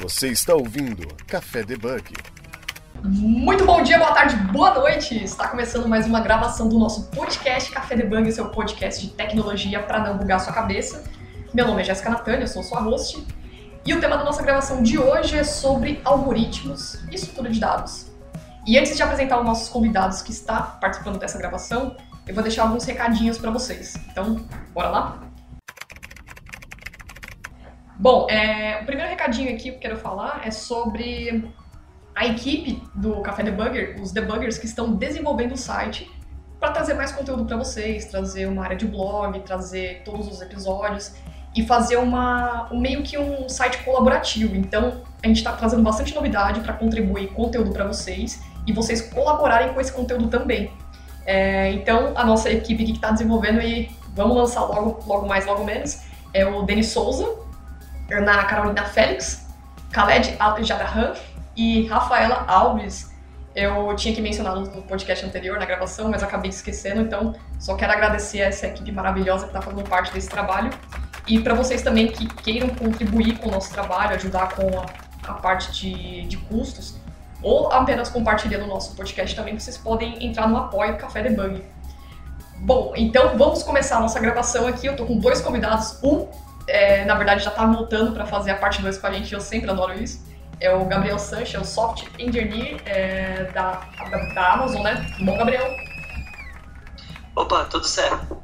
Você está ouvindo Café Debug. Muito bom dia, boa tarde, boa noite! Está começando mais uma gravação do nosso podcast Café Debug, seu podcast de tecnologia para não bugar sua cabeça. Meu nome é Jéssica Natânia, eu sou sua host. E o tema da nossa gravação de hoje é sobre algoritmos e estrutura de dados. E antes de apresentar os nossos convidados que está participando dessa gravação, eu vou deixar alguns recadinhos para vocês. Então, bora lá? Bom, é, o primeiro recadinho aqui que eu quero falar é sobre a equipe do Café Debugger, os debuggers que estão desenvolvendo o site para trazer mais conteúdo para vocês, trazer uma área de blog, trazer todos os episódios e fazer uma um, meio que um site colaborativo. Então, a gente está trazendo bastante novidade para contribuir conteúdo para vocês e vocês colaborarem com esse conteúdo também. É, então, a nossa equipe que está desenvolvendo e vamos lançar logo, logo mais, logo menos, é o Denis Souza, Ana Carolina Félix, Khaled Al-Jabrahan e Rafaela Alves. Eu tinha que mencionar no podcast anterior, na gravação, mas acabei esquecendo, então só quero agradecer a essa equipe maravilhosa que está fazendo parte desse trabalho. E para vocês também que queiram contribuir com o nosso trabalho, ajudar com a, a parte de, de custos, ou apenas compartilhando o nosso podcast também, vocês podem entrar no apoio Café Debug. Bom, então vamos começar a nossa gravação aqui. Eu tô com dois convidados. Um é, na verdade, já está voltando para fazer a parte 2 com a gente, eu sempre adoro isso. É o Gabriel Sanches, é o Soft Engineer é, da, da, da, Amazon, né? Bom, Gabriel? Opa, tudo certo.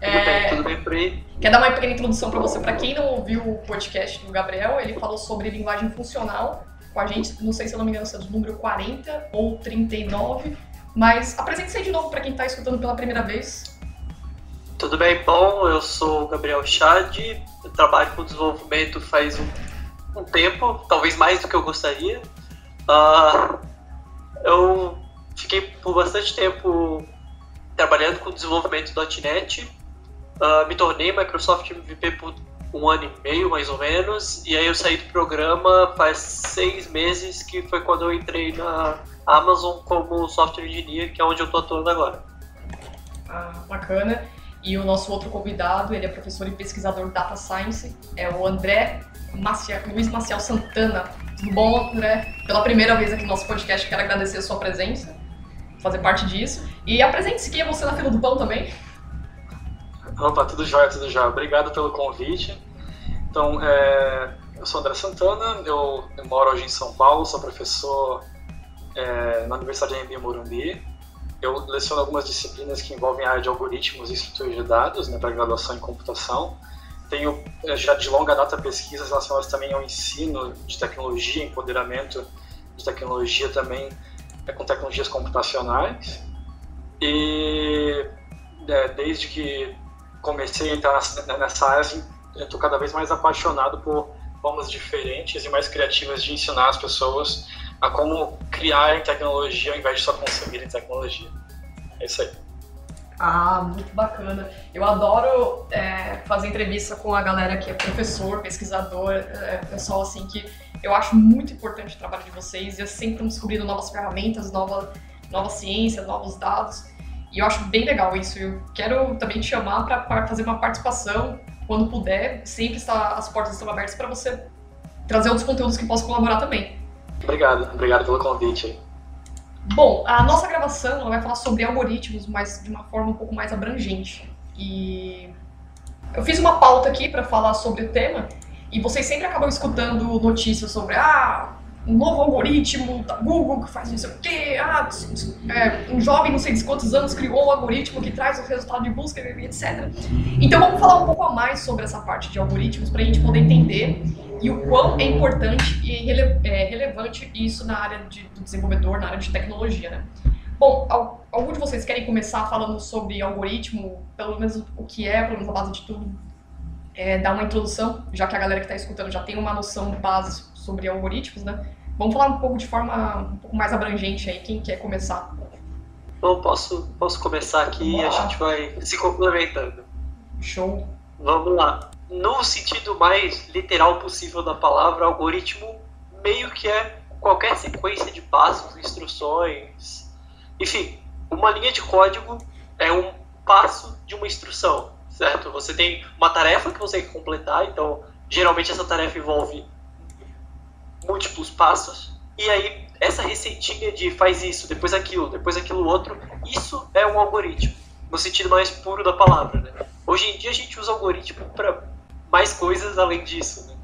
É... Tudo bem, tudo bem por aí? Quer dar uma pequena introdução para você? Para quem não ouviu o podcast do Gabriel, ele falou sobre linguagem funcional com a gente, não sei se eu não me engano se é do número 40 ou 39, mas apresente-se de novo para quem está escutando pela primeira vez. Tudo bem, bom? Eu sou o Gabriel Chad, eu trabalho com desenvolvimento faz um, um tempo, talvez mais do que eu gostaria. Uh, eu fiquei por bastante tempo trabalhando com desenvolvimento .NET, uh, me tornei Microsoft MVP por um ano e meio, mais ou menos, e aí eu saí do programa faz seis meses, que foi quando eu entrei na Amazon como Software Engineer, que é onde eu estou atuando agora. Ah, bacana. E o nosso outro convidado, ele é professor e pesquisador Data Science, é o André Luiz Maciel Santana. Tudo bom, André? Pela primeira vez aqui no nosso podcast, quero agradecer a sua presença, fazer parte disso. E apresente-se quem é você na fila do pão também. Opa, tudo jóia, tudo jóia. Obrigado pelo convite. Então, é, eu sou André Santana, eu, eu, moro hoje em São Paulo, sou professor é, na Universidade de Morumbi eu leciono algumas disciplinas que envolvem a área de algoritmos e estruturas de dados, né, para graduação em computação. Tenho eh, já de longa data pesquisas relacionadas também ao ensino de tecnologia, empoderamento de tecnologia também é, com tecnologias computacionais. E é, desde que comecei a entrar nessa área, assim, estou cada vez mais apaixonado por formas diferentes e mais criativas de ensinar as pessoas a como criar tecnologia ao invés de só consumir tecnologia. É isso aí. Ah, muito bacana. Eu adoro é, fazer entrevista com a galera que é professor, pesquisador, é, pessoal assim que eu acho muito importante o trabalho de vocês eu sempre estão descobrindo novas ferramentas, nova, nova ciência, novos dados. E eu acho bem legal isso. Eu quero também te chamar para fazer uma participação quando puder. Sempre está, as portas estão abertas para você trazer outros conteúdos que possam colaborar também. Obrigado, obrigado pelo convite. Bom, a nossa gravação vai falar sobre algoritmos, mas de uma forma um pouco mais abrangente. E eu fiz uma pauta aqui para falar sobre o tema, e vocês sempre acabam escutando notícias sobre ah, um novo algoritmo da Google que faz não sei o quê, ah, é, um jovem não sei de quantos anos criou um algoritmo que traz o resultado de busca, etc. Então vamos falar um pouco a mais sobre essa parte de algoritmos para a gente poder entender e o quão é importante e rele é, relevante isso na área de, do desenvolvedor, na área de tecnologia, né? Bom, algum de vocês querem começar falando sobre algoritmo, pelo menos o que é, pelo menos a base de tudo, é, dar uma introdução, já que a galera que está escutando já tem uma noção base sobre algoritmos, né? Vamos falar um pouco de forma um pouco mais abrangente aí, quem quer começar? Bom, posso, posso começar aqui e a gente vai se complementando. Show. Vamos lá no sentido mais literal possível da palavra, algoritmo meio que é qualquer sequência de passos, instruções, enfim, uma linha de código é um passo de uma instrução, certo? Você tem uma tarefa que você tem que completar, então geralmente essa tarefa envolve múltiplos passos, e aí essa receitinha de faz isso, depois aquilo, depois aquilo outro, isso é um algoritmo, no sentido mais puro da palavra. Né? Hoje em dia a gente usa algoritmo para mais coisas além disso. Né?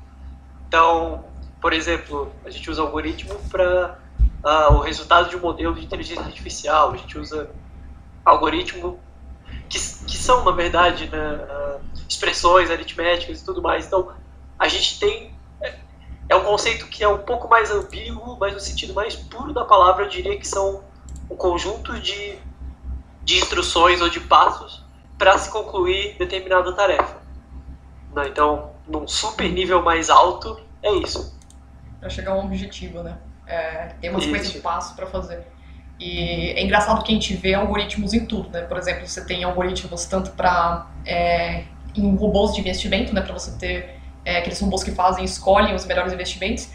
Então, por exemplo, a gente usa algoritmo para uh, ah, o resultado de um modelo de inteligência artificial, a gente usa algoritmo que, que são, na verdade, né, uh, expressões aritméticas e tudo mais. Então, a gente tem. É, é um conceito que é um pouco mais ambíguo, mas no sentido mais puro da palavra, eu diria que são um conjunto de, de instruções ou de passos para se concluir determinada tarefa. Então, num super nível mais alto, é isso. Para chegar a um objetivo, né? É, tem uma sequência de passos para fazer. E é engraçado que a gente vê algoritmos em tudo, né? Por exemplo, você tem algoritmos tanto para é, em robôs de investimento, né? Para você ter é, aqueles robôs que fazem, escolhem os melhores investimentos.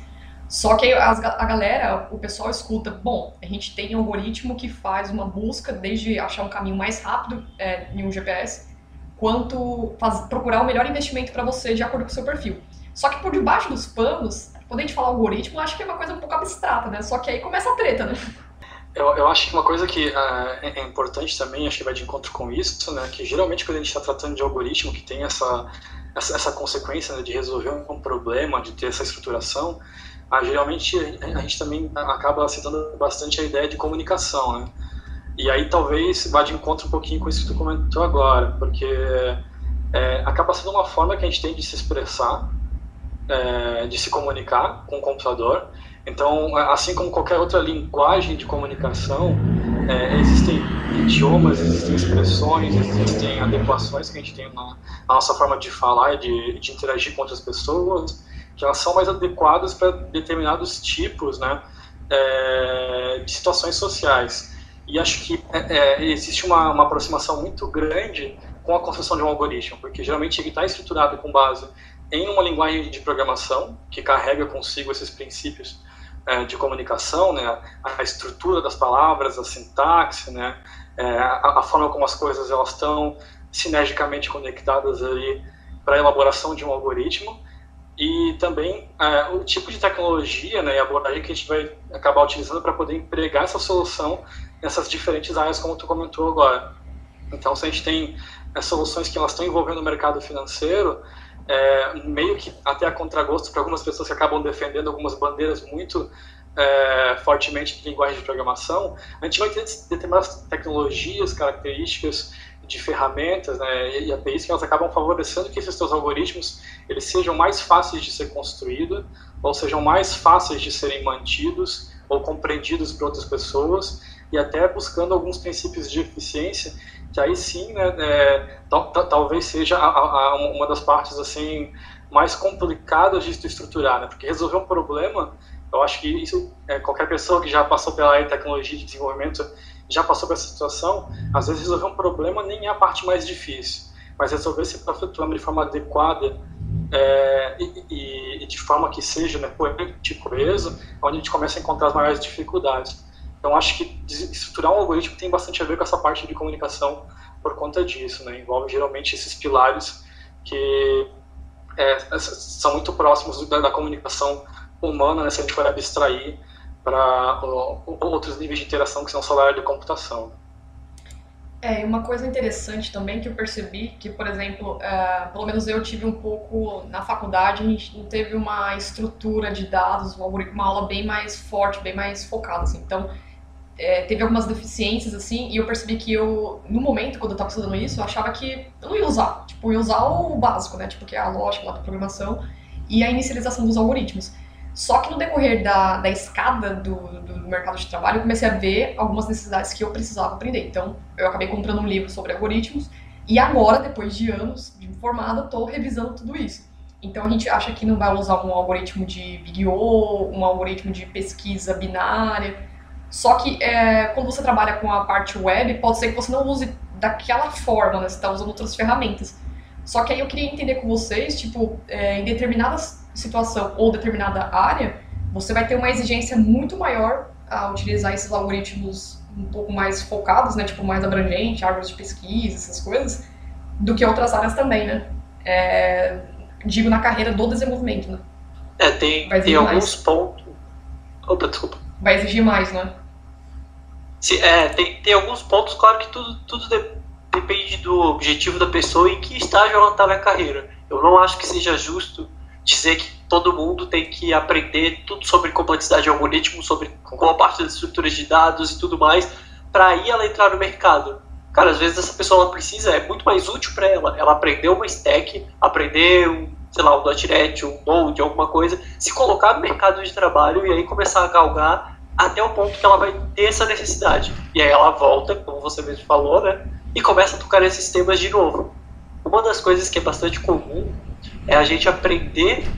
Só que a, a galera, o pessoal escuta, bom, a gente tem um algoritmo que faz uma busca desde achar um caminho mais rápido é, em um GPS, quanto faz, procurar o melhor investimento para você de acordo com o seu perfil. Só que por debaixo dos panos, quando a gente fala algoritmo, acho que é uma coisa um pouco abstrata, né? Só que aí começa a treta, né? Eu, eu acho que uma coisa que uh, é, importante também, acho que vai de encontro com isso, né? Que geralmente quando a gente está tratando de algoritmo que tem essa, essa, essa consequência né, de resolver um problema, de ter essa estruturação, uh, geralmente a, gente também acaba citando bastante a ideia de comunicação, né? E aí talvez vá de encontro um pouquinho com isso que tu comentou agora, porque é, acaba sendo uma forma que a gente tem de se expressar, é, de se comunicar com o computador. Então, assim como qualquer outra linguagem de comunicação, é, existem idiomas, existem expressões, existem adequações que a gente tem na, na nossa forma de falar e de, de, interagir com outras pessoas, que elas são mais adequadas para determinados tipos né, é, de situações sociais. E acho que é, é, existe uma, uma aproximação muito grande com a construção de um algoritmo, porque geralmente ele está estruturado com base em uma linguagem de programação que carrega consigo esses princípios é, de comunicação, né, a estrutura das palavras, a sintaxe, né, é, a, a, forma como as coisas elas estão sinergicamente conectadas para a elaboração de um algoritmo. E também é, o tipo de tecnologia né, e abordagem que a gente vai acabar utilizando para poder empregar essa solução nessas diferentes áreas, como tu comentou agora. Então, se a gente tem é, soluções que elas estão envolvendo o mercado financeiro, é, meio que até a contragosto para algumas pessoas que acabam defendendo algumas bandeiras muito é, fortemente de linguagem de programação, a gente vai ter determinadas tecnologias, características de ferramentas né, e APIs que elas acabam favorecendo que esses seus algoritmos eles sejam mais fáceis de ser construídos ou sejam mais fáceis de serem mantidos ou compreendidos por outras pessoas e até buscando alguns princípios de eficiência que aí sim, né, é, talvez seja a, a, uma das partes assim mais complicadas de estruturar, né, porque resolver um problema, eu acho que isso é, qualquer pessoa que já passou pela tecnologia de desenvolvimento já passou por essa situação, às vezes resolver um problema nem é a parte mais difícil, mas resolver esse problema de forma adequada é, e, e, de forma que seja né, coerente coeso, é onde a gente começa a encontrar as maiores dificuldades. Então, acho que estruturar um algoritmo tem bastante a ver com essa parte de comunicação por conta disso, né? Envolve geralmente esses pilares que é, são muito próximos da, da, comunicação humana, né? Se a gente for abstrair para outros níveis de interação que são área de computação. É, uma coisa interessante também que eu percebi, que, por exemplo, é, pelo menos eu tive um pouco na faculdade, a gente não teve uma estrutura de dados, uma aula bem mais forte, bem mais focada, assim. Então, é, teve algumas deficiências, assim, e eu percebi que eu, no momento, quando eu tava estudando isso, eu achava que eu não ia usar. Tipo, ia usar o básico, né? Tipo, que é a lógica lá da programação e a inicialização dos algoritmos. Só que no decorrer da, da escada do, do mercado de trabalho, eu comecei a ver algumas necessidades que eu precisava aprender. Então, eu acabei comprando um livro sobre algoritmos e agora, depois de anos de formada, estou revisando tudo isso. Então, a gente acha que não vai usar um algoritmo de Big O, um algoritmo de pesquisa binária, só que é, quando você trabalha com a parte web, pode ser que você não use daquela forma, né? Você está usando outras ferramentas. Só que aí eu queria entender com vocês, tipo, é, em determinada situação ou determinada área, você vai ter uma exigência muito maior a utilizar esses algoritmos um pouco mais focados, né? Tipo, mais abrangente, árvores de pesquisa, essas coisas, do que outras áreas também, né? É, digo na carreira do desenvolvimento, né? É, tem, tem alguns pontos. Opa, desculpa. Vai exigir mais, né? Sim, é, tem, tem alguns pontos, claro que tudo, tudo de, depende do objetivo da pessoa e que estágio ela está na carreira. Eu não acho que seja justo dizer que todo mundo tem que aprender tudo sobre complexidade de algoritmo, sobre qual parte das estruturas de dados e tudo mais, para aí ela entrar no mercado. Cara, às vezes essa pessoa ela precisa, é muito mais útil para ela. Ela aprender uma stack, aprender um, sei lá, um .NET, um Node, alguma coisa, se colocar no mercado de trabalho e aí começar a galgar até o ponto que ela vai ter essa necessidade. E aí ela volta, como você mesmo falou, né? E começa a tocar nesses temas de novo. Uma das coisas que é bastante comum é a gente aprender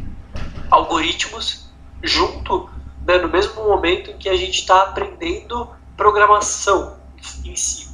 algoritmos junto, né, no mesmo momento em que a gente está aprendendo programação em si.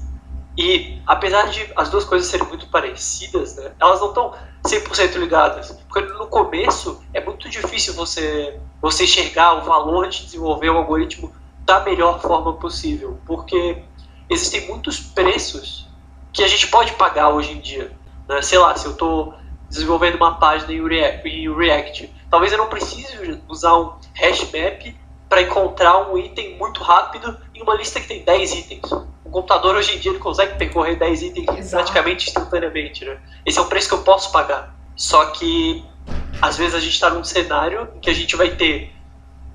E apesar de as duas coisas serem muito parecidas, né, elas não estão 100% ligadas. Porque no começo é muito difícil você, você enxergar o valor de desenvolver um algoritmo da melhor forma possível. Porque existem muitos preços que a gente pode pagar hoje em dia. Né? Sei lá, se eu estou desenvolvendo uma página em React, talvez eu não precise usar um hash map para encontrar um item muito rápido em uma lista que tem 10 itens. O computador hoje em dia ele consegue percorrer 10 itens Exato. praticamente instantaneamente. Né? Esse é o preço que eu posso pagar. Só que às vezes a gente está num cenário em que a gente vai ter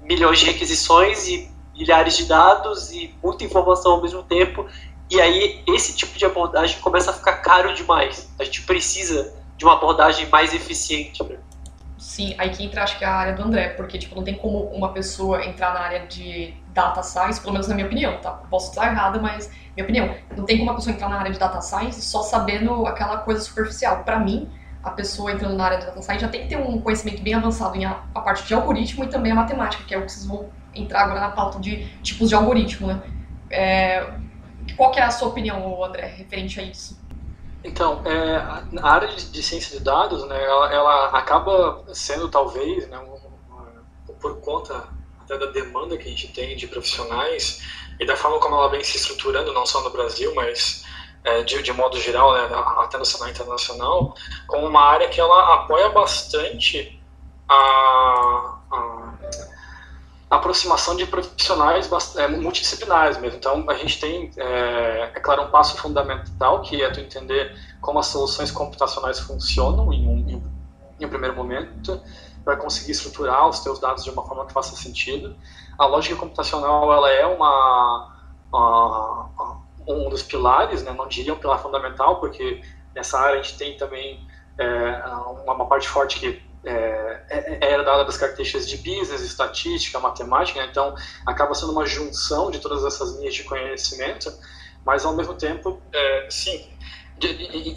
milhões de requisições e milhares de dados e muita informação ao mesmo tempo. E aí esse tipo de abordagem começa a ficar caro demais. A gente precisa de uma abordagem mais eficiente. Né? Sim, aí que entra acho que a área do André, porque tipo, não tem como uma pessoa entrar na área de data science, pelo menos na minha opinião, tá? Posso estar errada, mas minha opinião, não tem como uma pessoa entrar na área de data science só sabendo aquela coisa superficial. Para mim, a pessoa entrando na área de data science já tem que ter um conhecimento bem avançado em a, a parte de algoritmo e também a matemática, que é o que vocês vão entrar agora na pauta de tipos de algoritmo, né? É, qual que é a sua opinião, André, referente a isso? Então, é, a área de, ciência de dados, né, ela, ela acaba sendo talvez, né, por conta até da demanda que a gente tem de profissionais e da forma como ela vem se estruturando, não só no Brasil, mas é, de, de, modo geral, né, até no cenário internacional, como uma área que ela apoia bastante a aproximação de profissionais é, multidisciplinares mesmo. Então, a gente tem, é, é, claro, um passo fundamental, que é tu entender como as soluções computacionais funcionam em um, em, em um primeiro momento, para conseguir estruturar os teus dados de uma forma que faça sentido. A lógica computacional, ela é uma, uma um dos pilares, né? não diria um pilar fundamental, porque nessa área a gente tem também é, uma, uma parte forte que é, é, é herdada das características de business, estatística, matemática, né? então acaba sendo uma junção de todas essas linhas de conhecimento, mas ao mesmo tempo, é, sim, de,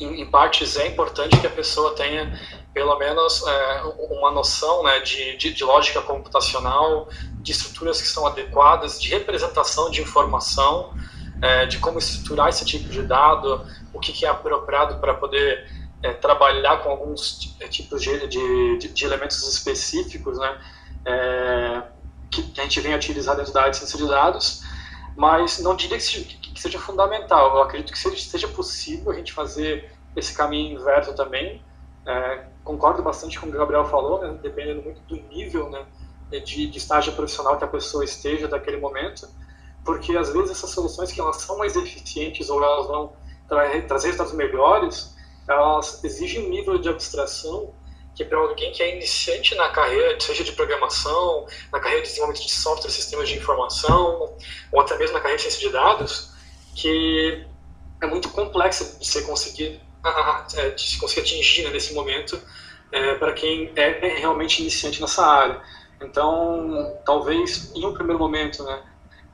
em, partes é importante que a pessoa tenha pelo menos é, uma noção né, de, de, de, lógica computacional, de estruturas que são adequadas, de representação de informação, é, de como estruturar esse tipo de dado, o que, que é apropriado para poder é, trabalhar com alguns é, tipos de, de, de elementos específicos, né, é, que a gente vem utilizar dentro da área de ciência de dados, mas não diria que seja, que seja fundamental. Eu acredito que seja, seja, possível a gente fazer esse caminho inverso também. É, concordo bastante com o que o Gabriel falou, né, dependendo muito do nível né, de, de estágio profissional que a pessoa esteja naquele momento, porque às vezes essas soluções que elas são mais eficientes ou elas vão tra trazer resultados melhores, elas exigem um nível de abstração que para alguém que é iniciante na carreira, seja de programação, na carreira de desenvolvimento de software, sistemas de informação, ou até mesmo na carreira de ciência de dados, que é muito complexo de você conseguir, é, de conseguir atingir né, nesse momento é, para quem é, é realmente iniciante nessa área. Então, talvez em um primeiro momento, né,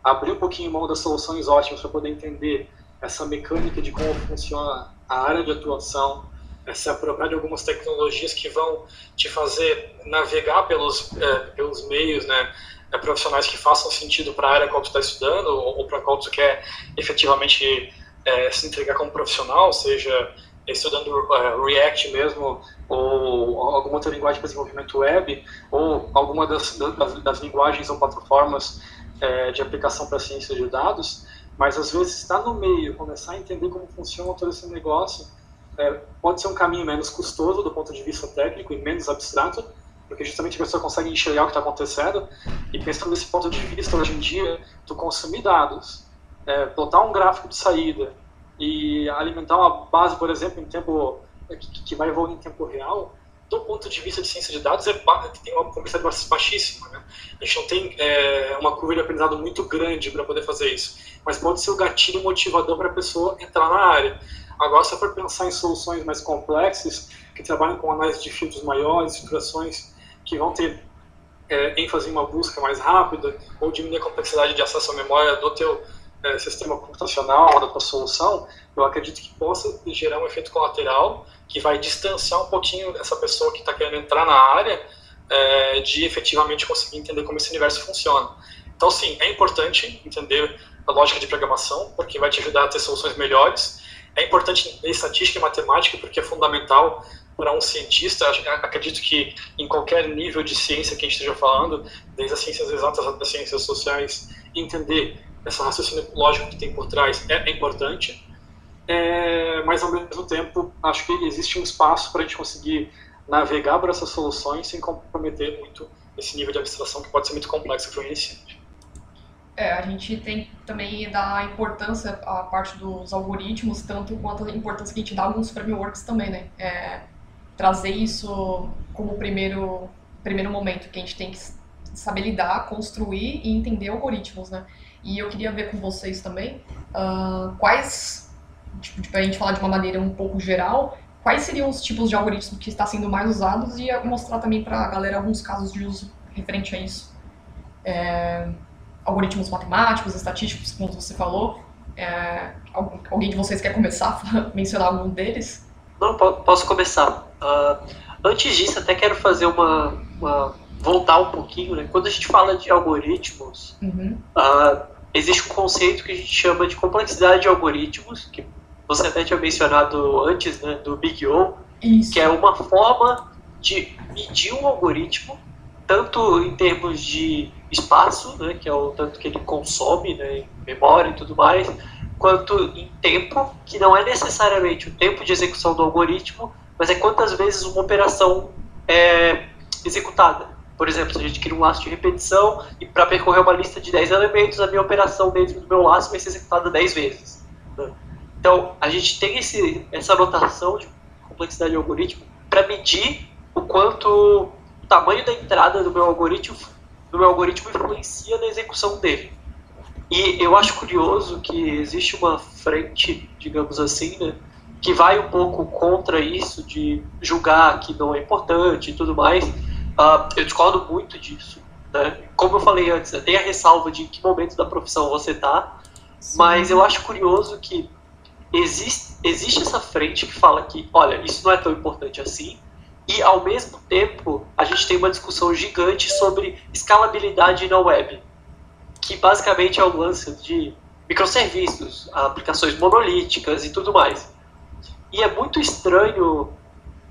abrir um pouquinho mão das soluções ótimas para poder entender essa mecânica de como funciona a área de atuação, é se apropriar de algumas tecnologias que vão te fazer navegar pelos, é, pelos meios, né, é, profissionais que façam sentido para a área qual tu está estudando ou, ou para qual tu quer efetivamente é, se entregar como profissional, seja estudando uh, React mesmo, ou alguma outra linguagem para desenvolvimento web, ou alguma das, das, das linguagens ou plataformas é, de aplicação para ciência de dados, mas às vezes estar no meio, começar a entender como funciona todo esse negócio, é, pode ser um caminho menos custoso do ponto de vista técnico e menos abstrato, porque justamente a pessoa consegue enxergar o que está acontecendo e pensando nesse ponto de vista hoje em dia, tu consumir dados, é, plotar um gráfico de saída e alimentar uma base, por exemplo, em tempo que, que vai evoluir em tempo real, do ponto de vista de ciência de dados, é, tem uma complexidade baixíssima. Né? A gente não tem é, uma curva de aprendizado muito grande para poder fazer isso, mas pode ser o gatilho motivador para a pessoa entrar na área. Agora, se for pensar em soluções mais complexas, que trabalham com análise de filtros maiores, filtrações que vão ter é, ênfase em uma busca mais rápida, ou diminuir a complexidade de acesso à memória do teu é, sistema computacional, da tua solução, eu acredito que possa gerar um efeito colateral que vai distanciar um pouquinho essa pessoa que está querendo entrar na área é, de efetivamente conseguir entender como esse universo funciona. Então, sim, é importante entender a lógica de programação, porque vai te ajudar a ter soluções melhores. É importante entender estatística e matemática, porque é fundamental para um cientista. Acredito que em qualquer nível de ciência que a gente esteja falando, desde as ciências exatas até as ciências sociais, entender essa raciocínio lógico que tem por trás é, é importante é, mas ao mesmo tempo acho que existe um espaço para a gente conseguir navegar por essas soluções sem comprometer muito esse nível de abstração que pode ser muito complexo para o. É, a gente tem também dar importância à parte dos algoritmos, tanto quanto a importância que a gente dá a alguns frameworks também, né? É, trazer isso como primeiro, primeiro momento, que a gente tem que saber lidar, construir e entender algoritmos, né? E eu queria ver com vocês também uh, quais tipo, tipo, a gente falar de uma maneira um pouco geral, quais seriam os tipos de algoritmos que está sendo mais usados e mostrar também para a galera alguns casos de uso referente a isso. É, algoritmos matemáticos, estatísticos, como você falou. É, alguém de vocês quer começar a mencionar algum deles? Não, posso começar. Uh, antes disso, até quero fazer uma, uma, voltar um pouquinho. Né? Quando a gente fala de algoritmos, uhum. uh, existe um conceito que a gente chama de complexidade de algoritmos, que você até tinha mencionado antes, né, do Big O, Isso. que é uma forma de medir um algoritmo, tanto em termos de espaço, né, que é o tanto que ele consome, né, em memória e tudo mais, quanto em tempo, que não é necessariamente o tempo de execução do algoritmo, mas é quantas vezes uma operação é executada. Por exemplo, se a gente cria um laço de repetição e para percorrer uma lista de 10 elementos, a minha operação dentro do meu laço vai ser executada 10 vezes. Né? Então, a gente tem esse, essa anotação de complexidade de algoritmo para medir o quanto o tamanho da entrada do meu algoritmo, do meu algoritmo influencia na execução dele. E eu acho curioso que existe uma frente, digamos assim, né, que vai um pouco contra isso de julgar que não é importante e tudo mais. Uh, eu discordo muito disso. Né? Como eu falei antes, tem a ressalva de em que momento da profissão você está, mas eu acho curioso que existe, existe essa frente que fala que, olha, isso não é tão importante assim, e ao mesmo tempo a gente tem uma discussão gigante sobre escalabilidade na web, que basicamente é o lance de microserviços, aplicações monolíticas e tudo mais. E é muito estranho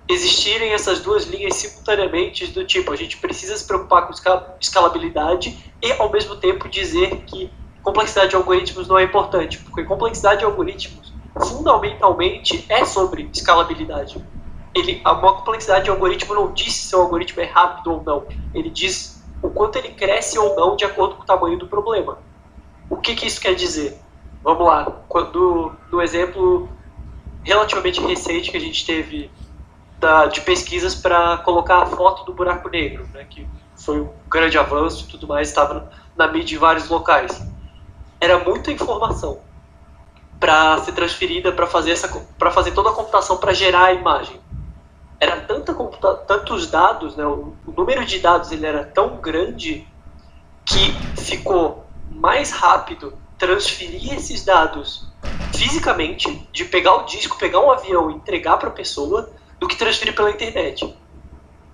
existirem essas duas linhas simultaneamente do tipo, a gente precisa se preocupar com escalabilidade e ao mesmo tempo dizer que complexidade de algoritmos não é importante, porque complexidade de algoritmos fundamentalmente é sobre escalabilidade. Ele, a complexidade de algoritmo não diz se o algoritmo é rápido ou não. Ele diz o quanto ele cresce ou não de acordo com o tamanho do problema. O que, que isso quer dizer? Vamos lá. Quando, no exemplo relativamente recente que a gente teve da, de pesquisas para colocar a foto do buraco negro, né, que foi um grande avanço e tudo mais, estava na mídia em vários locais. Era muita informação para ser transferida para fazer essa fazer toda a computação para gerar a imagem. Era tanta tantos dados, né, o, o número de dados ele era tão grande que ficou mais rápido transferir esses dados fisicamente, de pegar o disco, pegar um avião e entregar para a pessoa, do que transferir pela internet.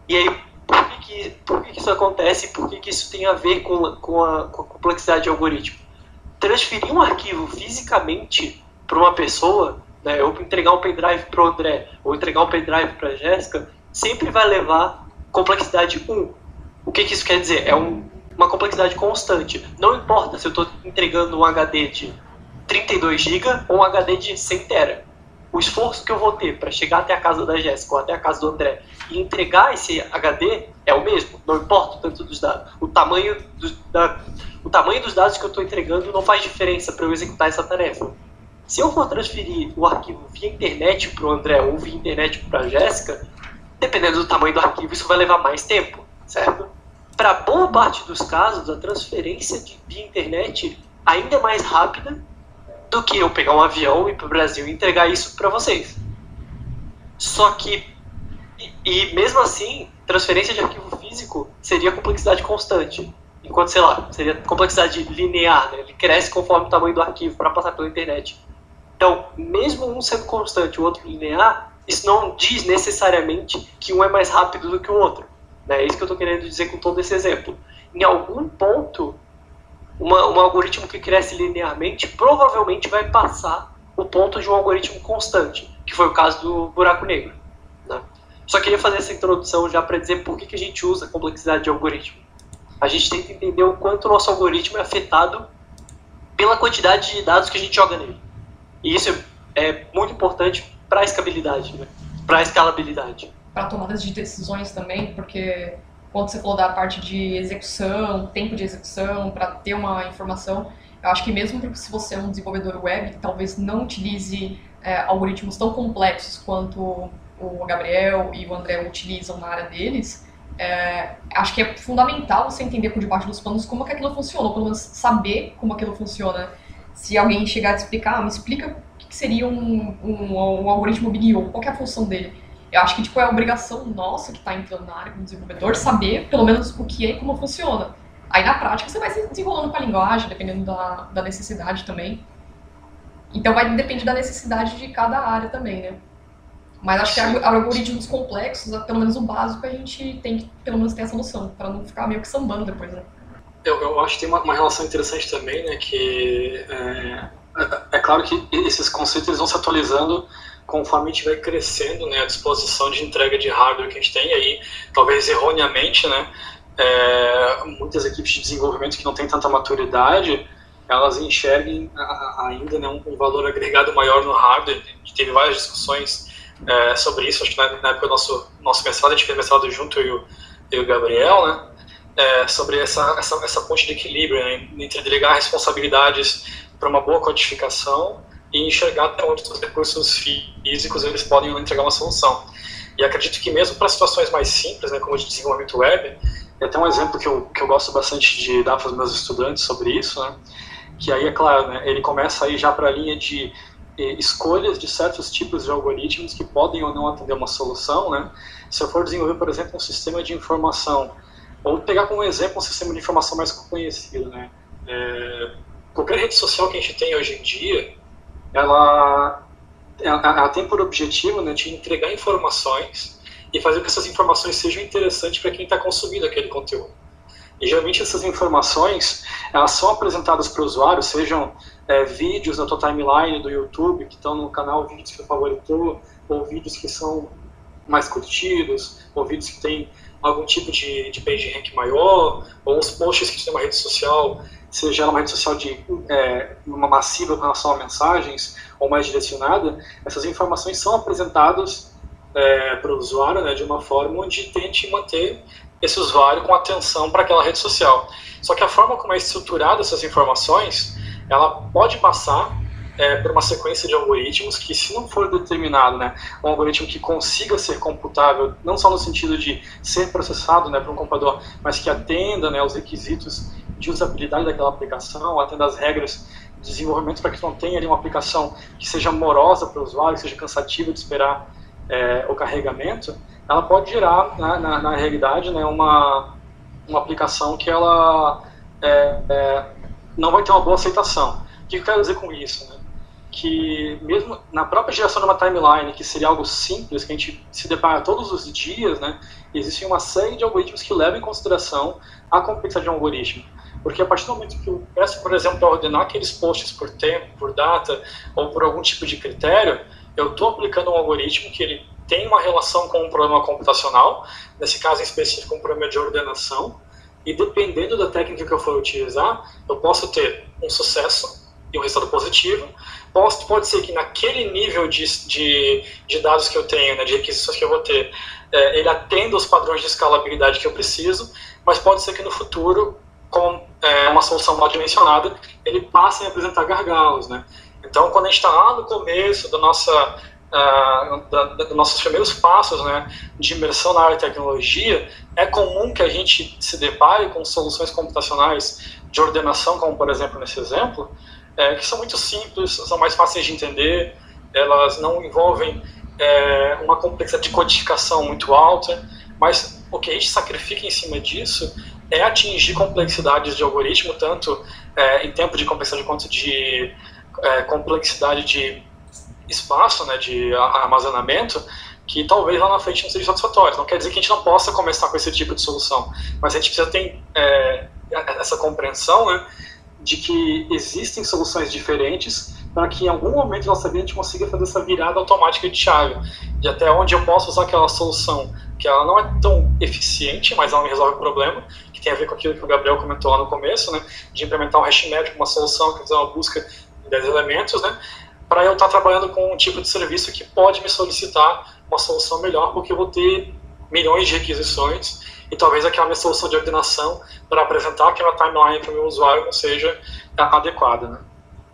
E aí, por que, que, por que, que isso acontece por que, que isso tem a ver com, com, a, com a complexidade de algoritmo? transferir um arquivo fisicamente para uma pessoa, né, eu entregar um pendrive para o André ou entregar um pendrive para a Jéssica, sempre vai levar complexidade 1. O que, que isso quer dizer? É um, uma complexidade constante. Não importa se eu estou entregando um HD de 32 GB ou um HD de 100 TB. o esforço que eu vou ter para chegar até a casa da Jéssica ou até a casa do André e entregar esse HD é o mesmo, não importa o tanto dos dados. O tamanho, do, da, o tamanho dos dados que eu estou entregando não faz diferença para eu executar essa tarefa. Se eu for transferir o arquivo via internet para o André ou via internet para a Jéssica, dependendo do tamanho do arquivo, isso vai levar mais tempo, certo? Para boa parte dos casos, a transferência de, via internet ainda é mais rápida do que eu pegar um avião e ir para o Brasil e entregar isso para vocês. Só que, e, e, mesmo assim, transferência de arquivo físico seria complexidade constante. Enquanto, sei lá, seria complexidade linear, né? ele cresce conforme o tamanho do arquivo para passar pela internet. Então, mesmo um sendo constante e o outro linear, isso não diz necessariamente que um é mais rápido do que o outro. Né? É isso que eu estou querendo dizer com todo esse exemplo. Em algum ponto, uma, um algoritmo que cresce linearmente provavelmente vai passar o ponto de um algoritmo constante, que foi o caso do buraco negro. Né? Só queria fazer essa introdução já para dizer por que, que a gente usa a complexidade de algoritmo. A gente tem que entender o quanto o nosso algoritmo é afetado pela quantidade de dados que a gente joga nele. E isso é muito importante para a escalabilidade, né? para a escalabilidade. Para tomadas de decisões também, porque quando você falou da parte de execução, tempo de execução, para ter uma informação, eu acho que mesmo se você é um desenvolvedor web, talvez não utilize é, algoritmos tão complexos quanto o Gabriel e o André utilizam na área deles, é, acho que é fundamental você entender por debaixo dos panos como que aquilo funciona, ou pelo menos saber como aquilo funciona. Se alguém chegar a te explicar, ah, me explica o que seria um, um, um algoritmo Big O, qual é a função dele. Eu acho que tipo, é obrigação nossa que está entrando na área como desenvolvedor saber pelo menos o que é e como funciona. Aí na prática você vai se desenrolando com a linguagem, dependendo da, da necessidade também. Então vai depender da necessidade de cada área também, né? Mas acho que algoritmos complexos, pelo menos o básico, a gente tem que pelo menos ter essa noção, para não ficar meio que sambando depois, né? Eu, eu acho que tem uma, uma relação interessante também, né? Que é, é, é claro que esses conceitos vão se atualizando conforme a gente vai crescendo, né, a disposição de entrega de hardware que a gente tem, e aí talvez erroneamente, né, é, muitas equipes de desenvolvimento que não têm tanta maturidade, elas enxerguem ainda né, um, valor agregado maior no hardware. Gente teve várias discussões é, sobre isso, acho que na, na, época do nosso, nosso mestrado, a gente fez mestrado junto eu e o, eu e o Gabriel, né, é, sobre essa, essa, essa ponte de equilíbrio né, entre delegar responsabilidades para uma boa codificação e enxergar até onde os recursos físicos eles podem entregar uma solução. E acredito que mesmo para situações mais simples, né, como de desenvolvimento web, é até um exemplo que eu, que eu gosto bastante de dar para os meus estudantes sobre isso, né, que aí é claro, né, ele começa aí já para a linha de eh, escolhas de certos tipos de algoritmos que podem ou não atender uma solução, né? Se eu for desenvolver, por exemplo, um sistema de informação, ou pegar como exemplo um sistema de informação mais conhecido, né? É, qualquer rede social que a gente tem hoje em dia, ela, ela, ela tem por objetivo né, de entregar informações e fazer com que essas informações sejam interessantes para quem está consumindo aquele conteúdo. E geralmente essas informações elas são apresentadas para o usuário, sejam é, vídeos na tua timeline do YouTube que estão no canal vídeos que favoritou, ou vídeos que são mais curtidos, ou vídeos que têm algum tipo de, de page rank maior, ou uns posts que tem uma rede social seja ela uma rede social de é, uma massiva com relação a mensagens ou mais direcionada, essas informações são apresentadas é, para o usuário né, de uma forma onde tente manter esse usuário com atenção para aquela rede social. Só que a forma como é estruturada essas informações, ela pode passar é, por uma sequência de algoritmos que, se não for determinado, né, um algoritmo que consiga ser computável, não só no sentido de ser processado né, por um computador, mas que atenda né, aos requisitos de usabilidade daquela aplicação, atenda às regras de desenvolvimento para que não tenha ali uma aplicação que seja morosa para o usuário, que seja cansativa de esperar é, o carregamento, ela pode gerar, na, na, na realidade, né, uma, uma aplicação que ela é, é, não vai ter uma boa aceitação. O que eu quero dizer com isso? Né? Que mesmo na própria geração de uma timeline, que seria algo simples, que a gente se depara todos os dias, né, existe uma série de algoritmos que levam em consideração a complexidade de um algoritmo. Porque a partir do momento que eu peço, por exemplo, para ordenar aqueles posts por tempo, por data ou por algum tipo de critério, eu estou aplicando um algoritmo que ele tem uma relação com um problema computacional, nesse caso em específico um problema de ordenação, e dependendo da técnica que eu for utilizar, eu posso ter um sucesso e um resultado positivo. Pode, pode ser que naquele nível de, de, de dados que eu tenho, né, de requisições que eu vou ter, é, ele atenda os padrões de escalabilidade que eu preciso, mas pode ser que no futuro, com é, uma solução mal dimensionada, ele passe a apresentar gargalos. Né? Então, quando a gente está lá no começo da nossa uh, da, da, dos nossos primeiros passos né, de imersão na área de tecnologia, é comum que a gente se depare com soluções computacionais de ordenação, como por exemplo nesse exemplo, é, que são muito simples, são mais fáceis de entender, elas não envolvem é, uma complexidade de codificação muito alta, mas o que a gente sacrifica em cima disso é atingir complexidades de algoritmo, tanto é, em tempo de complexidade quanto de é, complexidade de espaço, né, de armazenamento, que talvez lá na frente não seja satisfatório. Não quer dizer que a gente não possa começar com esse tipo de solução, mas a gente precisa ter é, essa compreensão né, de que existem soluções diferentes para que em algum momento da nossa vida a gente consiga fazer essa virada automática de chave, de até onde eu posso usar aquela solução que ela não é tão eficiente, mas ela me resolve o problema, que tem a ver com aquilo que o Gabriel comentou lá no começo, né, de implementar um hash médico, uma solução que fazer uma busca de 10 elementos, né, para eu estar trabalhando com um tipo de serviço que pode me solicitar uma solução melhor, porque eu vou ter milhões de requisições e talvez aquela minha solução de ordenação para apresentar aquela timeline para o meu usuário não seja adequada. Né?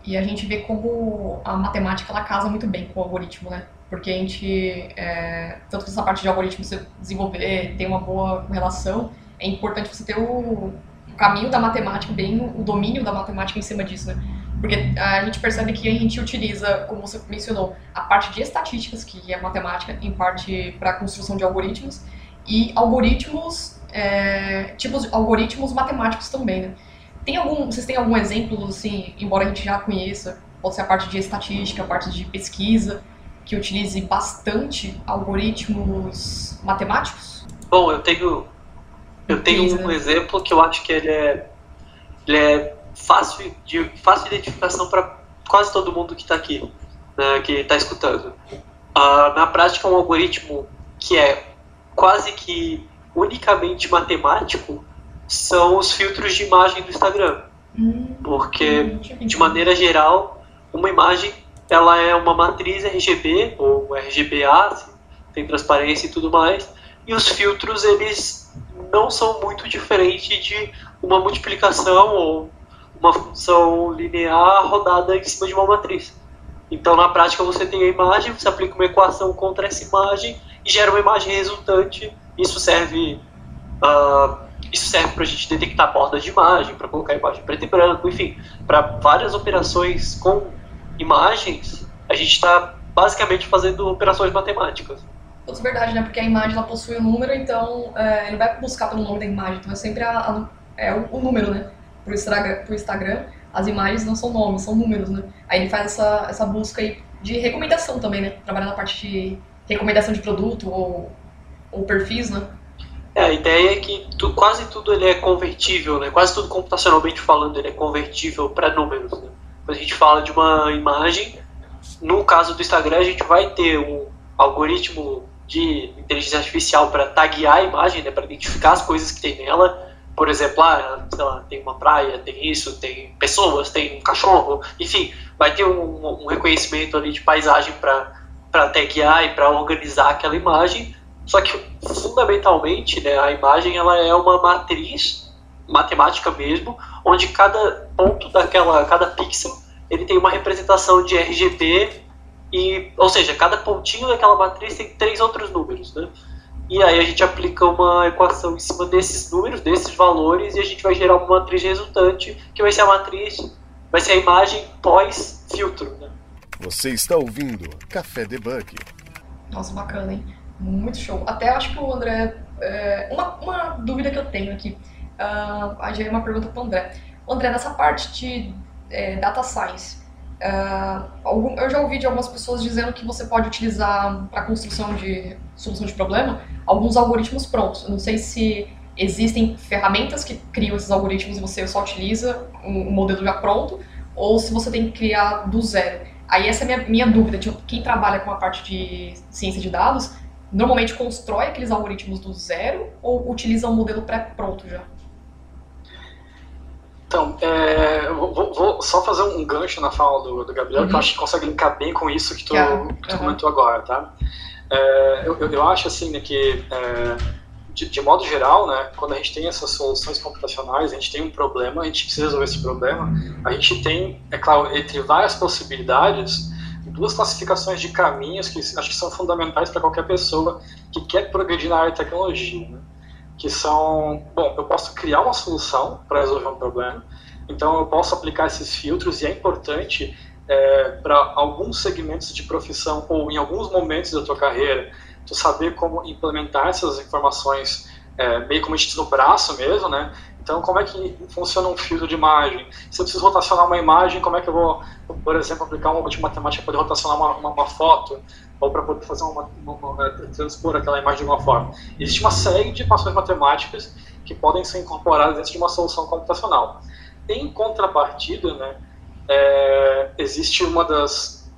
E a gente vê como a matemática ela casa muito bem com o algoritmo, né? Porque a gente, é, tanto que essa parte de algoritmo você desenvolver, ter uma boa relação, é importante você ter o, o caminho da matemática, bem o domínio da matemática em cima disso, né? Porque a gente percebe que a gente utiliza, como você mencionou, a parte de estatísticas, que é matemática, em parte para a construção de algoritmos, e algoritmos, é, tipos algoritmos matemáticos também, né? Tem algum, vocês têm algum exemplo, assim, embora a gente já conheça, pode ser a parte de estatística, a parte de pesquisa, que utilize bastante algoritmos matemáticos? Bom, eu tenho eu tenho um exemplo que eu acho que ele é, ele é fácil de fácil identificação para quase todo mundo que está aqui, né, que está escutando. Uh, na prática, um algoritmo que é quase que unicamente matemático são os filtros de imagem do Instagram, hum, porque de maneira geral uma imagem ela é uma matriz RGB ou RGBA, assim, tem transparência e tudo mais, e os filtros eles não são muito diferentes de uma multiplicação ou uma função linear rodada em cima de uma matriz. Então, na prática, você tem a imagem, você aplica uma equação contra essa imagem e gera uma imagem resultante. Isso serve uh, isso serve para a gente detectar bordas de imagem, para colocar imagem preto e branco, enfim, para várias operações com imagens, a gente está basicamente fazendo operações matemáticas. É verdade, né? Porque a imagem ela possui um número, então é, ele vai buscar pelo nome da imagem, então é sempre a, a, é o, o número, né? Pro Instagram, pro Instagram, as imagens não são nomes, são números, né? Aí ele faz essa, essa busca aí de recomendação também, né? Trabalhar na parte de recomendação de produto ou, ou perfis, né? É, a ideia é que tu, quase tudo ele é convertível, né? Quase tudo computacionalmente falando ele é convertível para números. Né? Quando a gente fala de uma imagem, no caso do Instagram a gente vai ter um algoritmo de inteligência artificial para taguear a imagem, né? Para identificar as coisas que tem nela por exemplo, ah, sei lá, tem uma praia, tem isso, tem pessoas, tem um cachorro, enfim, vai ter um, um reconhecimento ali de paisagem para taguear e para organizar aquela imagem. Só que fundamentalmente, né, a imagem ela é uma matriz matemática mesmo, onde cada ponto daquela, cada pixel, ele tem uma representação de RGB e, ou seja, cada pontinho daquela matriz tem três outros números, né? E aí a gente aplica uma equação em cima desses números, desses valores, e a gente vai gerar uma matriz resultante, que vai ser a matriz, vai ser a imagem pós-filtro. Né? Você está ouvindo Café Debug. Nossa, bacana, hein? Muito show. Até acho que o André. É, uma, uma dúvida que eu tenho aqui. Uh, aí já é uma pergunta para o André. André, nessa parte de é, data science, uh, eu já ouvi de algumas pessoas dizendo que você pode utilizar para construção de solução de problema alguns algoritmos prontos. Eu não sei se existem ferramentas que criam esses algoritmos e você só utiliza um, modelo já pronto, ou se você tem que criar do zero. Aí essa é a minha, minha dúvida. Tipo, quem trabalha com a parte de ciência de dados, normalmente constrói aqueles algoritmos do zero ou utiliza um modelo pré-pronto já? Então, é, vou, vou, só fazer um gancho na fala do, do Gabriel, uhum. que eu uhum. acho que consegue linkar bem com isso que tu, que tu uhum. comentou agora, tá? É, eu, eu, acho, assim, né, que, é, de, de, modo geral, né, quando a gente tem essas soluções computacionais, a gente tem um problema, a gente precisa resolver esse problema, a gente tem, é claro, entre várias possibilidades, duas classificações de caminhos que acho que são fundamentais para qualquer pessoa que quer progredir na área de tecnologia. Né? Que são, bom, eu posso criar uma solução para resolver um problema, então eu posso aplicar esses filtros e é importante é, para alguns segmentos de profissão ou em alguns momentos da tua carreira, tu saber como implementar essas informações é, meio como a gente diz no braço mesmo, né? Então, como é que funciona um filtro de imagem? Se eu preciso rotacionar uma imagem, como é que eu vou, por exemplo, aplicar um de matemática para poder rotacionar uma, uma, uma foto? Ou para poder fazer uma, uma, transpor aquela imagem de uma forma? Existe uma série de equações matemáticas que podem ser incorporadas dentro de uma solução computacional. Em contrapartida, né, é, existe uma das,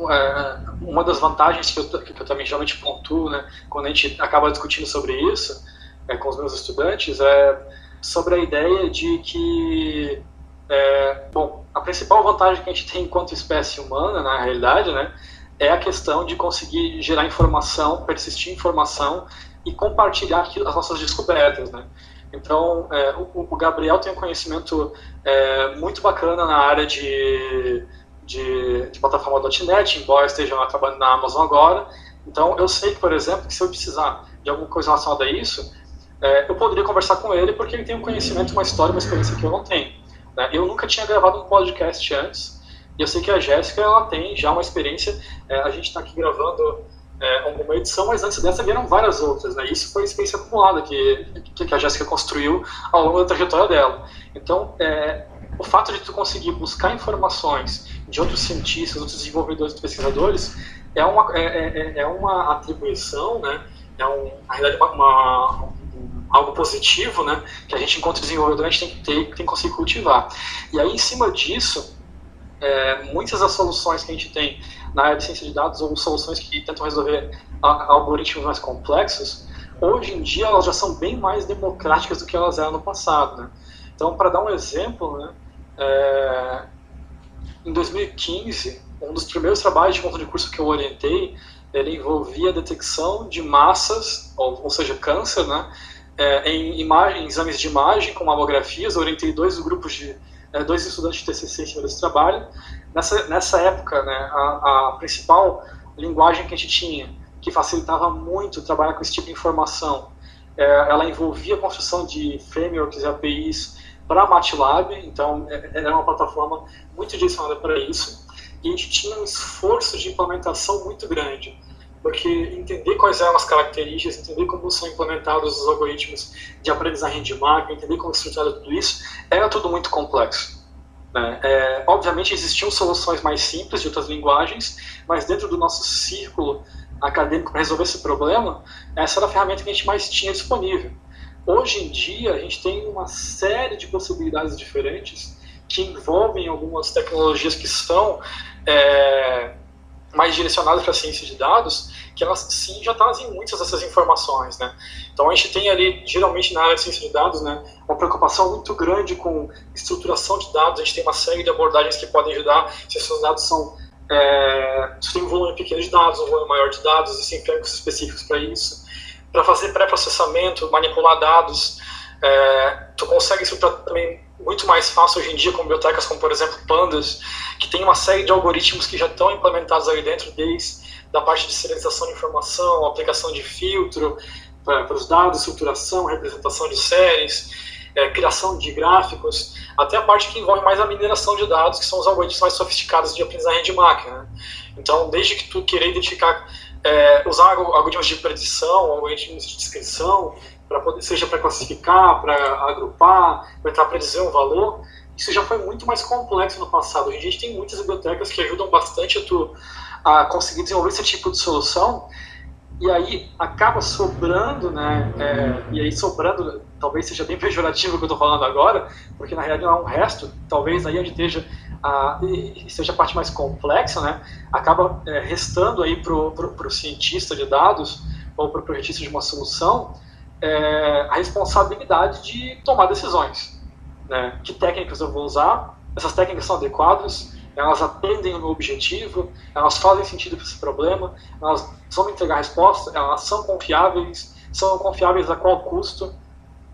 é, uma das vantagens que eu, que eu também geralmente pontuo né, quando a gente acaba discutindo sobre isso é, com os meus estudantes é sobre a ideia de que, é, bom, a principal vantagem que a gente tem enquanto espécie humana, na realidade, né, é a questão de conseguir gerar informação, persistir informação e compartilhar as nossas descobertas, né. Então, é, o, o, Gabriel tem um conhecimento é, muito bacana na área de, de, de plataforma.net, embora esteja lá trabalhando na Amazon agora. Então, eu sei por exemplo, que se eu precisar de alguma coisa relacionada a isso, é, eu poderia conversar com ele porque ele tem um conhecimento, uma história, uma experiência que eu não tenho. Né? Eu nunca tinha gravado um podcast antes e eu sei que a Jéssica ela tem já uma experiência. É, a gente está aqui gravando é, uma edição, mas antes dessa vieram várias outras. Né? Isso foi a experiência acumulada que, que a Jéssica construiu ao longo da trajetória dela. Então, é, o fato de tu conseguir buscar informações de outros cientistas, outros desenvolvedores, pesquisadores, é uma, é, é, é uma atribuição, né? é um, na realidade uma, uma algo positivo, né, que a gente, enquanto desenvolvedor, a gente tem que ter, tem que conseguir cultivar. E aí, em cima disso, é, muitas das soluções que a gente tem na área de ciência de dados ou soluções que tentam resolver algoritmos mais complexos, hoje em dia elas já são bem mais democráticas do que elas eram no passado. Né? Então, para dar um exemplo, né, é, em 2015, um dos primeiros trabalhos de conta de curso que eu orientei, ele envolvia a detecção de massas, ou, ou seja, câncer, né, é, em, imagem, exames de imagem com mamografias, orientei dois grupos de é, dois estudantes de TCC em cima desse trabalho. Nessa, nessa época, né, a, a, principal linguagem que a gente tinha, que facilitava muito trabalhar com esse tipo de informação, é, ela envolvia a construção de frameworks e APIs para MATLAB, então é, era uma plataforma muito direcionada para isso, e a gente tinha um esforço de implementação muito grande porque entender quais eram as características, entender como são implementados os algoritmos de aprendizagem de máquina, entender como é estruturado tudo isso, era tudo muito complexo. Né? É, obviamente existiam soluções mais simples de outras linguagens, mas dentro do nosso círculo acadêmico para resolver esse problema, essa era a ferramenta que a gente mais tinha disponível. Hoje em dia, a gente tem uma série de possibilidades diferentes que envolvem algumas tecnologias que são é, mais direcionadas para a ciência de dados, que elas sim já trazem muitas dessas informações, né? Então a gente tem ali, geralmente na área de ciência de dados, né, uma preocupação muito grande com estruturação de dados, a gente tem uma série de abordagens que podem ajudar, se esses dados são, é, se tem um volume pequeno de dados, um volume maior de dados, existem frameworks específicos para isso. Para fazer pré-processamento, manipular dados, é, tu consegue estruturar também muito mais fácil hoje em dia com bibliotecas como, por exemplo, Pandas, que tem uma série de algoritmos que já estão implementados aí dentro, desde da parte de serialização de informação, aplicação de filtro para, os dados, estruturação, representação de séries, é, criação de gráficos, até a parte que envolve mais a mineração de dados, que são os algoritmos mais sofisticados de aprendizagem de máquina. Né? Então, desde que tu querer identificar, é, usar algoritmos de predição, algoritmos de descrição, para poder, seja para classificar, para agrupar, para predizer um valor, isso já foi muito mais complexo no passado. Hoje a gente tem muitas bibliotecas que ajudam bastante a tu a conseguir desenvolver esse tipo de solução e aí acaba sobrando, né? É, e aí sobrando, talvez seja bem pejorativo o que eu estou falando agora, porque na realidade não é um resto, talvez aí onde esteja a, seja a parte mais complexa, né? Acaba é, restando aí para o cientista de dados ou para o projetista de uma solução é, a responsabilidade de tomar decisões. né? Que técnicas eu vou usar? Essas técnicas são adequadas? Elas atendem o meu objetivo? Elas fazem sentido para esse problema? Elas vão me entregar resposta? Elas são confiáveis? São confiáveis a qual custo?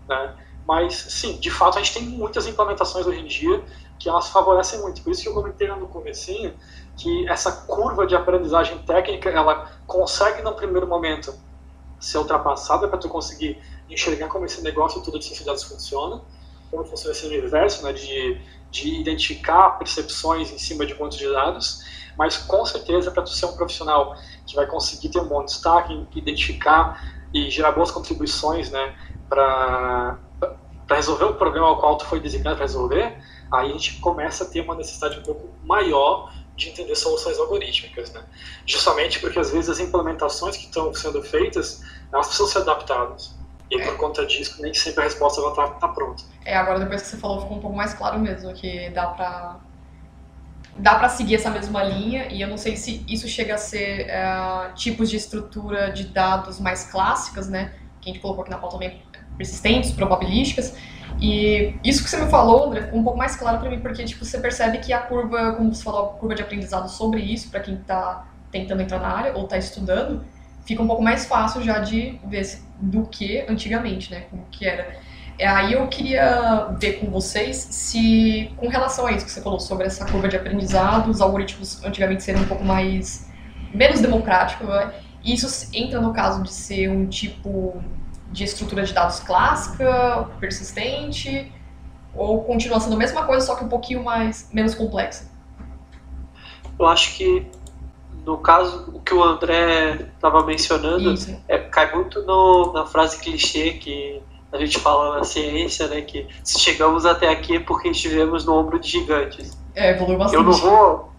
Né? Mas, sim, de fato, a gente tem muitas implementações hoje em dia que elas favorecem muito. Por isso que eu comentei no comecinho que essa curva de aprendizagem técnica, ela consegue, no primeiro momento, ser ultrapassada para tu conseguir enxergar como esse negócio todo de ciência de dados funciona, como funciona esse universo, né, de, de identificar percepções em cima de pontos de dados, mas com certeza para tu ser um profissional que vai conseguir ter um bom destaque, identificar e gerar boas contribuições, né, para resolver o problema ao qual tu foi designado para resolver, aí a gente começa a ter uma necessidade um pouco maior de entender soluções algorítmicas, né? Justamente porque às vezes as implementações que estão sendo feitas, elas precisam ser adaptadas. E por conta disso, nem sempre a resposta vai estar tá, pronta. É, agora depois que você falou, ficou um pouco mais claro mesmo, que dá pra dá para seguir essa mesma linha e eu não sei se isso chega a ser é, tipos de estrutura de dados mais clássicas, né? Que a gente colocou aqui na pauta também, persistentes, probabilísticas. E isso que você me falou, André, ficou um pouco mais claro para mim, porque tipo, você percebe que a curva, como você falou, a curva de aprendizado sobre isso, para quem está tentando entrar na área ou está estudando, fica um pouco mais fácil já de ver do que antigamente, né? Como que era. É, aí eu queria ver com vocês se, com relação a isso que você falou sobre essa curva de aprendizado, os algoritmos antigamente serem um pouco mais menos democráticos, né? isso entra no caso de ser um tipo de estrutura de dados clássica, persistente, ou continua sendo a mesma coisa, só que um pouquinho mais menos complexa? Eu acho que no caso o que o André estava mencionando é, cai muito no, na frase clichê que a gente fala na ciência, né, que se chegamos até aqui é porque estivemos no ombro de gigantes. É, evoluiu bastante. Eu não vou,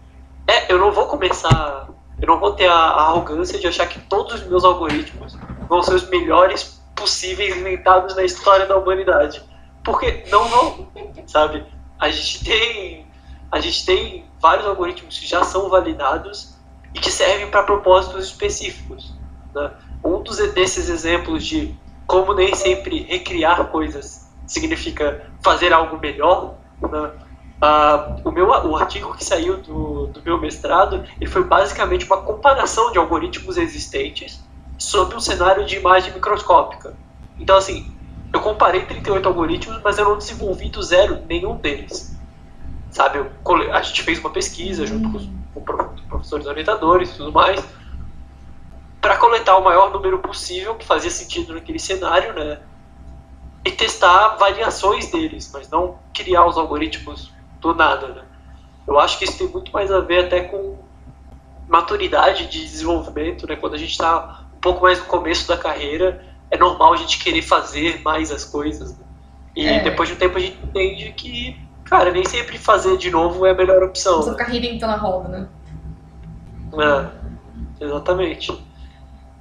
é, eu não vou começar, eu não vou ter a, a arrogância de achar que todos os meus algoritmos vão ser os melhores possíveis inventados na história da humanidade, porque não vão, sabe? A gente tem, a gente tem vários algoritmos que já são validados e que servem para propósitos específicos. Né? Um dos, desses exemplos de como nem sempre recriar coisas significa fazer algo melhor. Né? Uh, o, meu, o artigo que saiu do, do meu mestrado ele foi basicamente uma comparação de algoritmos existentes sobre um cenário de imagem microscópica. Então, assim, eu comparei 38 algoritmos, mas eu não desenvolvi do zero nenhum deles. Sabe, eu, a gente fez uma pesquisa junto com os, com os professores orientadores e tudo mais, para coletar o maior número possível que fazia sentido naquele cenário, né? E testar variações deles, mas não criar os algoritmos do nada, né? Eu acho que isso tem muito mais a ver até com maturidade de desenvolvimento, né? Quando a gente está pouco mais no começo da carreira, é normal a gente querer fazer mais as coisas. Né? E é. depois de um tempo a gente entende que, cara, nem sempre fazer de novo é a melhor opção. Você ficar reinventando a roda, né? É, exatamente.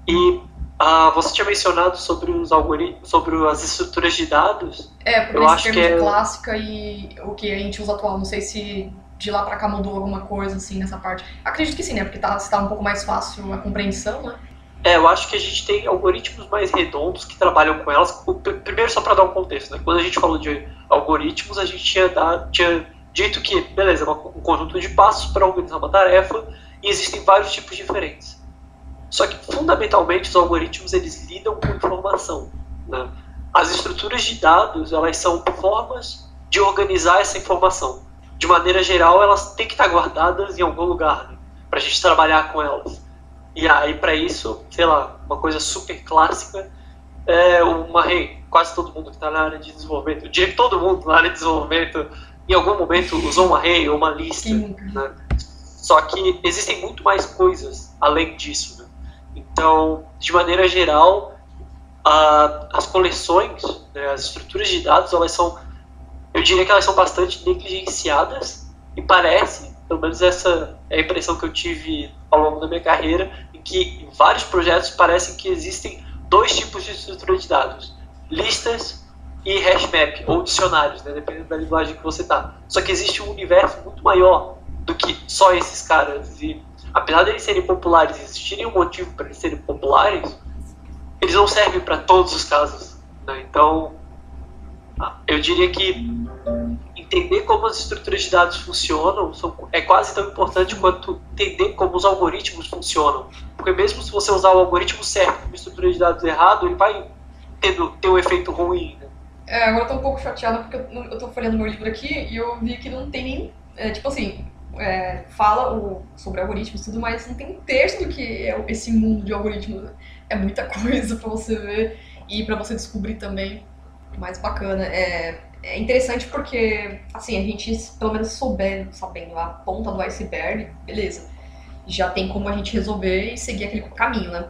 E ah, você tinha mencionado sobre os algoritmos, sobre as estruturas de dados. É, porque eu acho que é clássica e o que a gente usa atual. Não sei se de lá para cá mudou alguma coisa assim nessa parte. Acredito que sim, né? Porque tá, está um pouco mais fácil a compreensão, né? É, eu acho que a gente tem algoritmos mais redondos que trabalham com elas. Primeiro, só para dar um contexto, né? Quando a gente falou de algoritmos, a gente tinha, tinha dito que, beleza, um conjunto de passos para organizar uma tarefa e existem vários tipos diferentes. Só que, fundamentalmente, os algoritmos eles lidam com informação. Né? As estruturas de dados elas são formas de organizar essa informação. De maneira geral, elas têm que estar guardadas em algum lugar né? para a gente trabalhar com elas. E aí, para isso, sei lá, uma coisa super clássica é uma array. Quase todo mundo que está na área de desenvolvimento, diria que todo mundo na área de desenvolvimento, em algum momento usou uma array ou uma lista. Né? Só que existem muito mais coisas além disso. Né? Então, de maneira geral, a, as coleções, né, as estruturas de dados, elas são, eu diria que elas são bastante negligenciadas e parece, pelo menos essa é a impressão que eu tive ao longo da minha carreira, em que vários projetos parecem que existem dois tipos de estrutura de dados: listas e hashmap, ou dicionários, né, dependendo da linguagem que você está. Só que existe um universo muito maior do que só esses caras. E apesar de eles serem populares, existirem um motivo para eles serem populares, eles não servem para todos os casos. Né? Então, eu diria que entender como as estruturas de dados funcionam é quase tão importante quanto entender como os algoritmos funcionam. Porque mesmo se você usar o algoritmo certo, uma estrutura de dados errado, ele vai tendo, ter um efeito ruim. Né? É, agora eu tô um pouco chateada porque eu, eu tô folhando meu livro aqui e eu vi que não tem nem. É, tipo assim, é, fala o, sobre algoritmos e tudo, mas não tem um terço do que é esse mundo de algoritmos. É muita coisa para você ver e para você descobrir também. Mais bacana. É, é interessante porque, assim, a gente, pelo menos souber, sabendo a ponta do iceberg, beleza. Já tem como a gente resolver e seguir aquele caminho, né?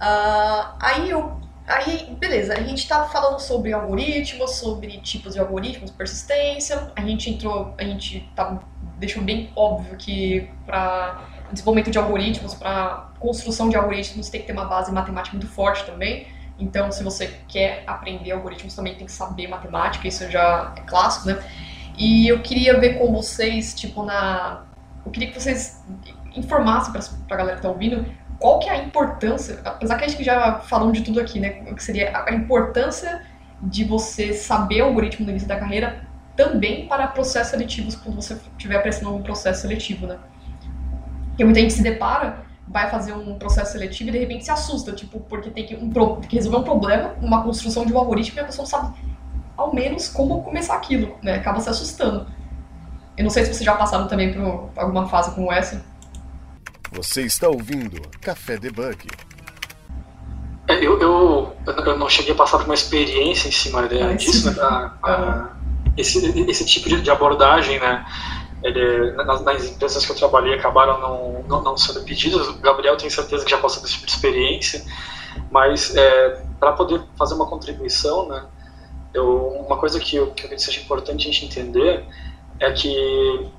Uh, aí eu. Aí, beleza, a gente tá falando sobre algoritmos, sobre tipos de algoritmos, persistência. A gente entrou, a gente tá, deixou bem óbvio que para desenvolvimento de algoritmos, para construção de algoritmos, tem que ter uma base matemática muito forte também. Então, se você quer aprender algoritmos, também tem que saber matemática, isso já é clássico, né? E eu queria ver com vocês, tipo, na. Eu queria que vocês informassem para a galera que tá ouvindo qual que é a importância, apesar que a gente já falou de tudo aqui, né? O que seria a importância de você saber algoritmo no início da carreira também para processos seletivos, quando você estiver prestando um processo seletivo, né? Porque muita gente se depara vai fazer um processo seletivo e de repente se assusta, tipo, porque tem que, um, tem que resolver um problema, uma construção de um algoritmo e a pessoa não sabe ao menos como começar aquilo, né? Acaba se assustando. Eu não sei se vocês já passaram também por alguma fase como essa. Você está ouvindo Café Debug. É, eu, eu, eu não cheguei a passar por uma experiência em cima ah, disso, né? A, a, esse, esse tipo de abordagem, né? Ele, nas, nas, empresas que eu trabalhei acabaram não, não, não, sendo pedidas. O Gabriel tem certeza que já passou desse tipo de experiência, mas é, para poder fazer uma contribuição, né, eu, uma coisa que eu, que eu seja importante a gente entender é que,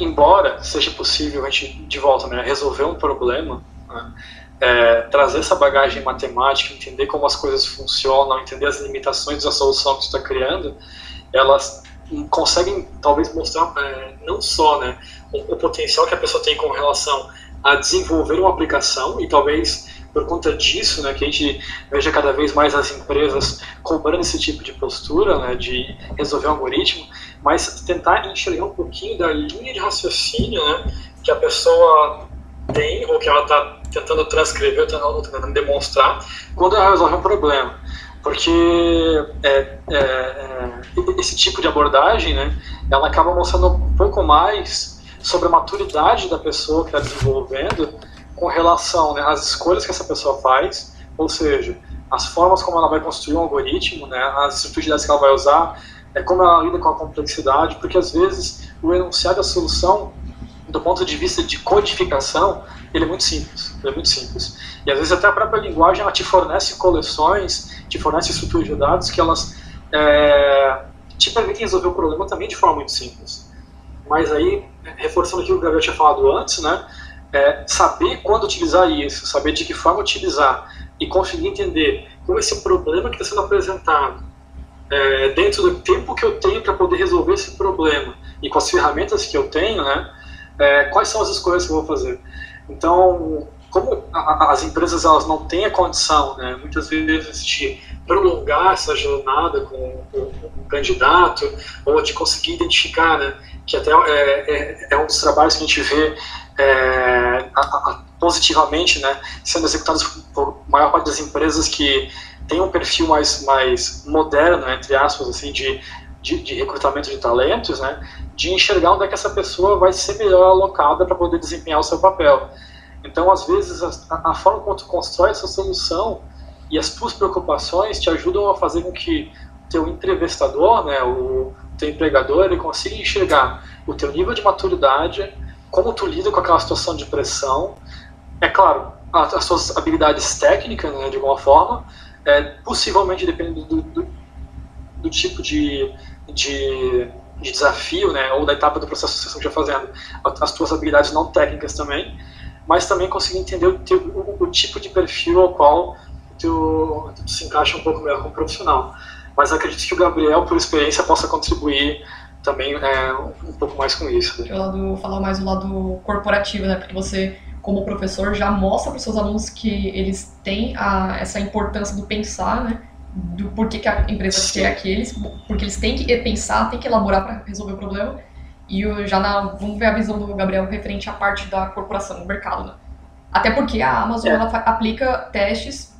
embora seja possível a gente, de volta, né, resolver um problema, né, é, trazer essa bagagem matemática, entender como as coisas funcionam, entender as limitações da solução que você está criando, elas conseguem talvez mostrar é, não só né, o, o, potencial que a pessoa tem com relação a desenvolver uma aplicação e talvez por conta disso, né, que a gente veja cada vez mais as empresas cobrando esse tipo de postura, né, de resolver um algoritmo, mas tentar enxergar um pouquinho da linha de raciocínio, né, que a pessoa tem ou que ela está tentando transcrever, tentando, tentando demonstrar quando ela resolve um problema porque é, é, é, esse tipo de abordagem, né, ela acaba mostrando um pouco mais sobre a maturidade da pessoa que está desenvolvendo com relação né, às escolhas que essa pessoa faz, ou seja, as formas como ela vai construir um algoritmo, né, as estruturas que ela vai usar, é, como ela lida com a complexidade, porque às vezes o enunciado da solução, do ponto de vista de codificação, ele é muito simples, é muito simples. E às vezes até a própria linguagem ela te fornece coleções, te fornece estruturas de dados que elas é, te permitem resolver o problema também de forma muito simples. Mas aí, reforçando aquilo que o Gabriel tinha falado antes, né, é saber quando utilizar isso, saber de que forma utilizar e conseguir entender como esse problema que está sendo apresentado, é, dentro do tempo que eu tenho para poder resolver esse problema e com as ferramentas que eu tenho, né, é, quais são as escolhas que eu vou fazer. Então, como a, as empresas elas não têm a condição, né, muitas vezes, de prolongar essa jornada com, o candidato, ou de conseguir identificar, né, que até é, é, é, um dos trabalhos que a gente vê é, a, a, positivamente né, sendo executados por maior parte das empresas que tem um perfil mais, mais moderno, entre aspas, assim, de, de, de, recrutamento de talentos, né, de enxergar onde é que essa pessoa vai ser melhor alocada para poder desempenhar o seu papel. Então, às vezes, a, a, forma como tu constrói essa solução e as tuas preocupações te ajudam a fazer com que teu entrevistador, né, o teu empregador, ele consiga enxergar o teu nível de maturidade, como tu lida com aquela situação de pressão. É claro, as suas habilidades técnicas, né, de alguma forma, é, possivelmente dependendo do, do, do tipo de, de, de, desafio, né, ou da etapa do processo que você esteja fazendo, as tuas habilidades não técnicas também, mas também conseguir entender o, teu, o, o tipo de perfil ao qual tu, tu, se encaixa um pouco melhor como profissional. Mas acredito que o Gabriel, por experiência, possa contribuir também é, um pouco mais com isso. Né? Lado, falar mais do lado corporativo, né? Porque você, como professor, já mostra para os seus alunos que eles têm a, essa importância do pensar, né? do porquê que a empresa Sim. quer aqueles, porque eles têm que pensar, têm que elaborar para resolver o problema. E já na, vamos ver a visão do Gabriel referente à parte da corporação, do mercado, né? Até porque a Amazon É. ela aplica testes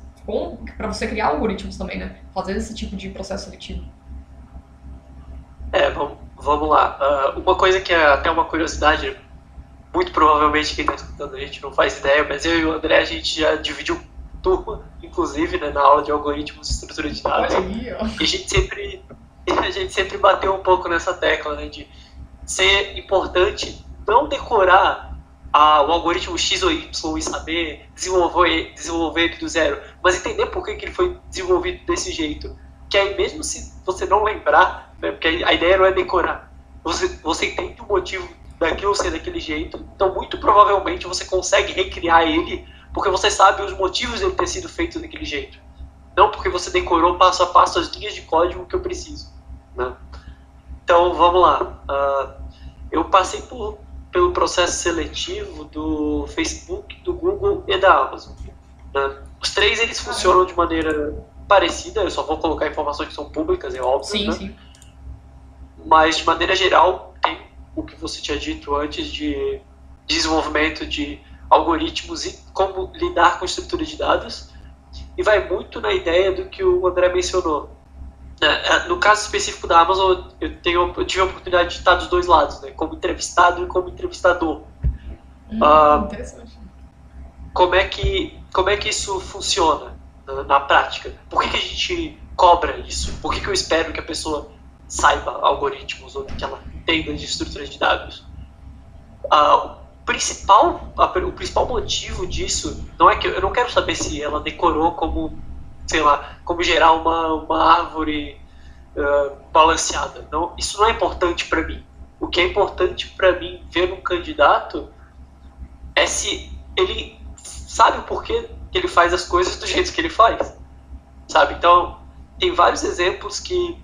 para você criar algoritmos também, né? Fazer esse tipo de processo seletivo. É, vamos, vamos lá. Ah, uma coisa que é até uma curiosidade, muito provavelmente quem está escutando a gente não faz ideia, mas eu e o André a gente já dividiu turma, inclusive, né, na aula de algoritmos e estrutura de dados. Aí. E a gente sempre, a gente sempre bateu um pouco nessa tecla, né, de ser importante não decorar a- o algoritmo X ou Y e saber desenvolver, desenvolver ele do zero, mas entender por que, que ele foi desenvolvido desse jeito. Que aí mesmo se você não lembrar, né, porque a ideia não é decorar, você, você entende o motivo daquilo ser daquele jeito, então muito provavelmente você consegue recriar ele porque você sabe os motivos dele ter sido feito daquele jeito. Não porque você decorou passo a passo as linhas de código que eu preciso. Né? Então vamos lá. Ah, eu passei por, pelo processo seletivo do Facebook, do Google e da Amazon. né? Os três eles funcionam de maneira parecida, eu só vou colocar informações que são públicas, é óbvio. Sim, né? sim. mas de maneira geral tem o que você tinha dito antes de desenvolvimento de algoritmos e como lidar com estrutura de dados e vai muito na ideia do que o André mencionou. Né? No caso específico da Amazon, eu, tenho, eu tive a oportunidade de estar dos dois lados, né? como entrevistado e como entrevistador. Hum, Ah, interessante. Como é que, como é que isso funciona na, na prática? Por que, que a gente cobra isso? Por que, que eu espero que a pessoa saiba algoritmos ou que ela entenda de estrutura de dados? Ah, o, principal, o principal motivo disso não é que eu não quero saber se ela decorou como, sei lá, como gerar uma, uma árvore ah, balanceada. Não, isso não é importante para mim. O que é importante para mim ver um candidato é se ele sabe o porquê que ele faz as coisas do jeito que ele faz. Sabe? Então, tem vários exemplos que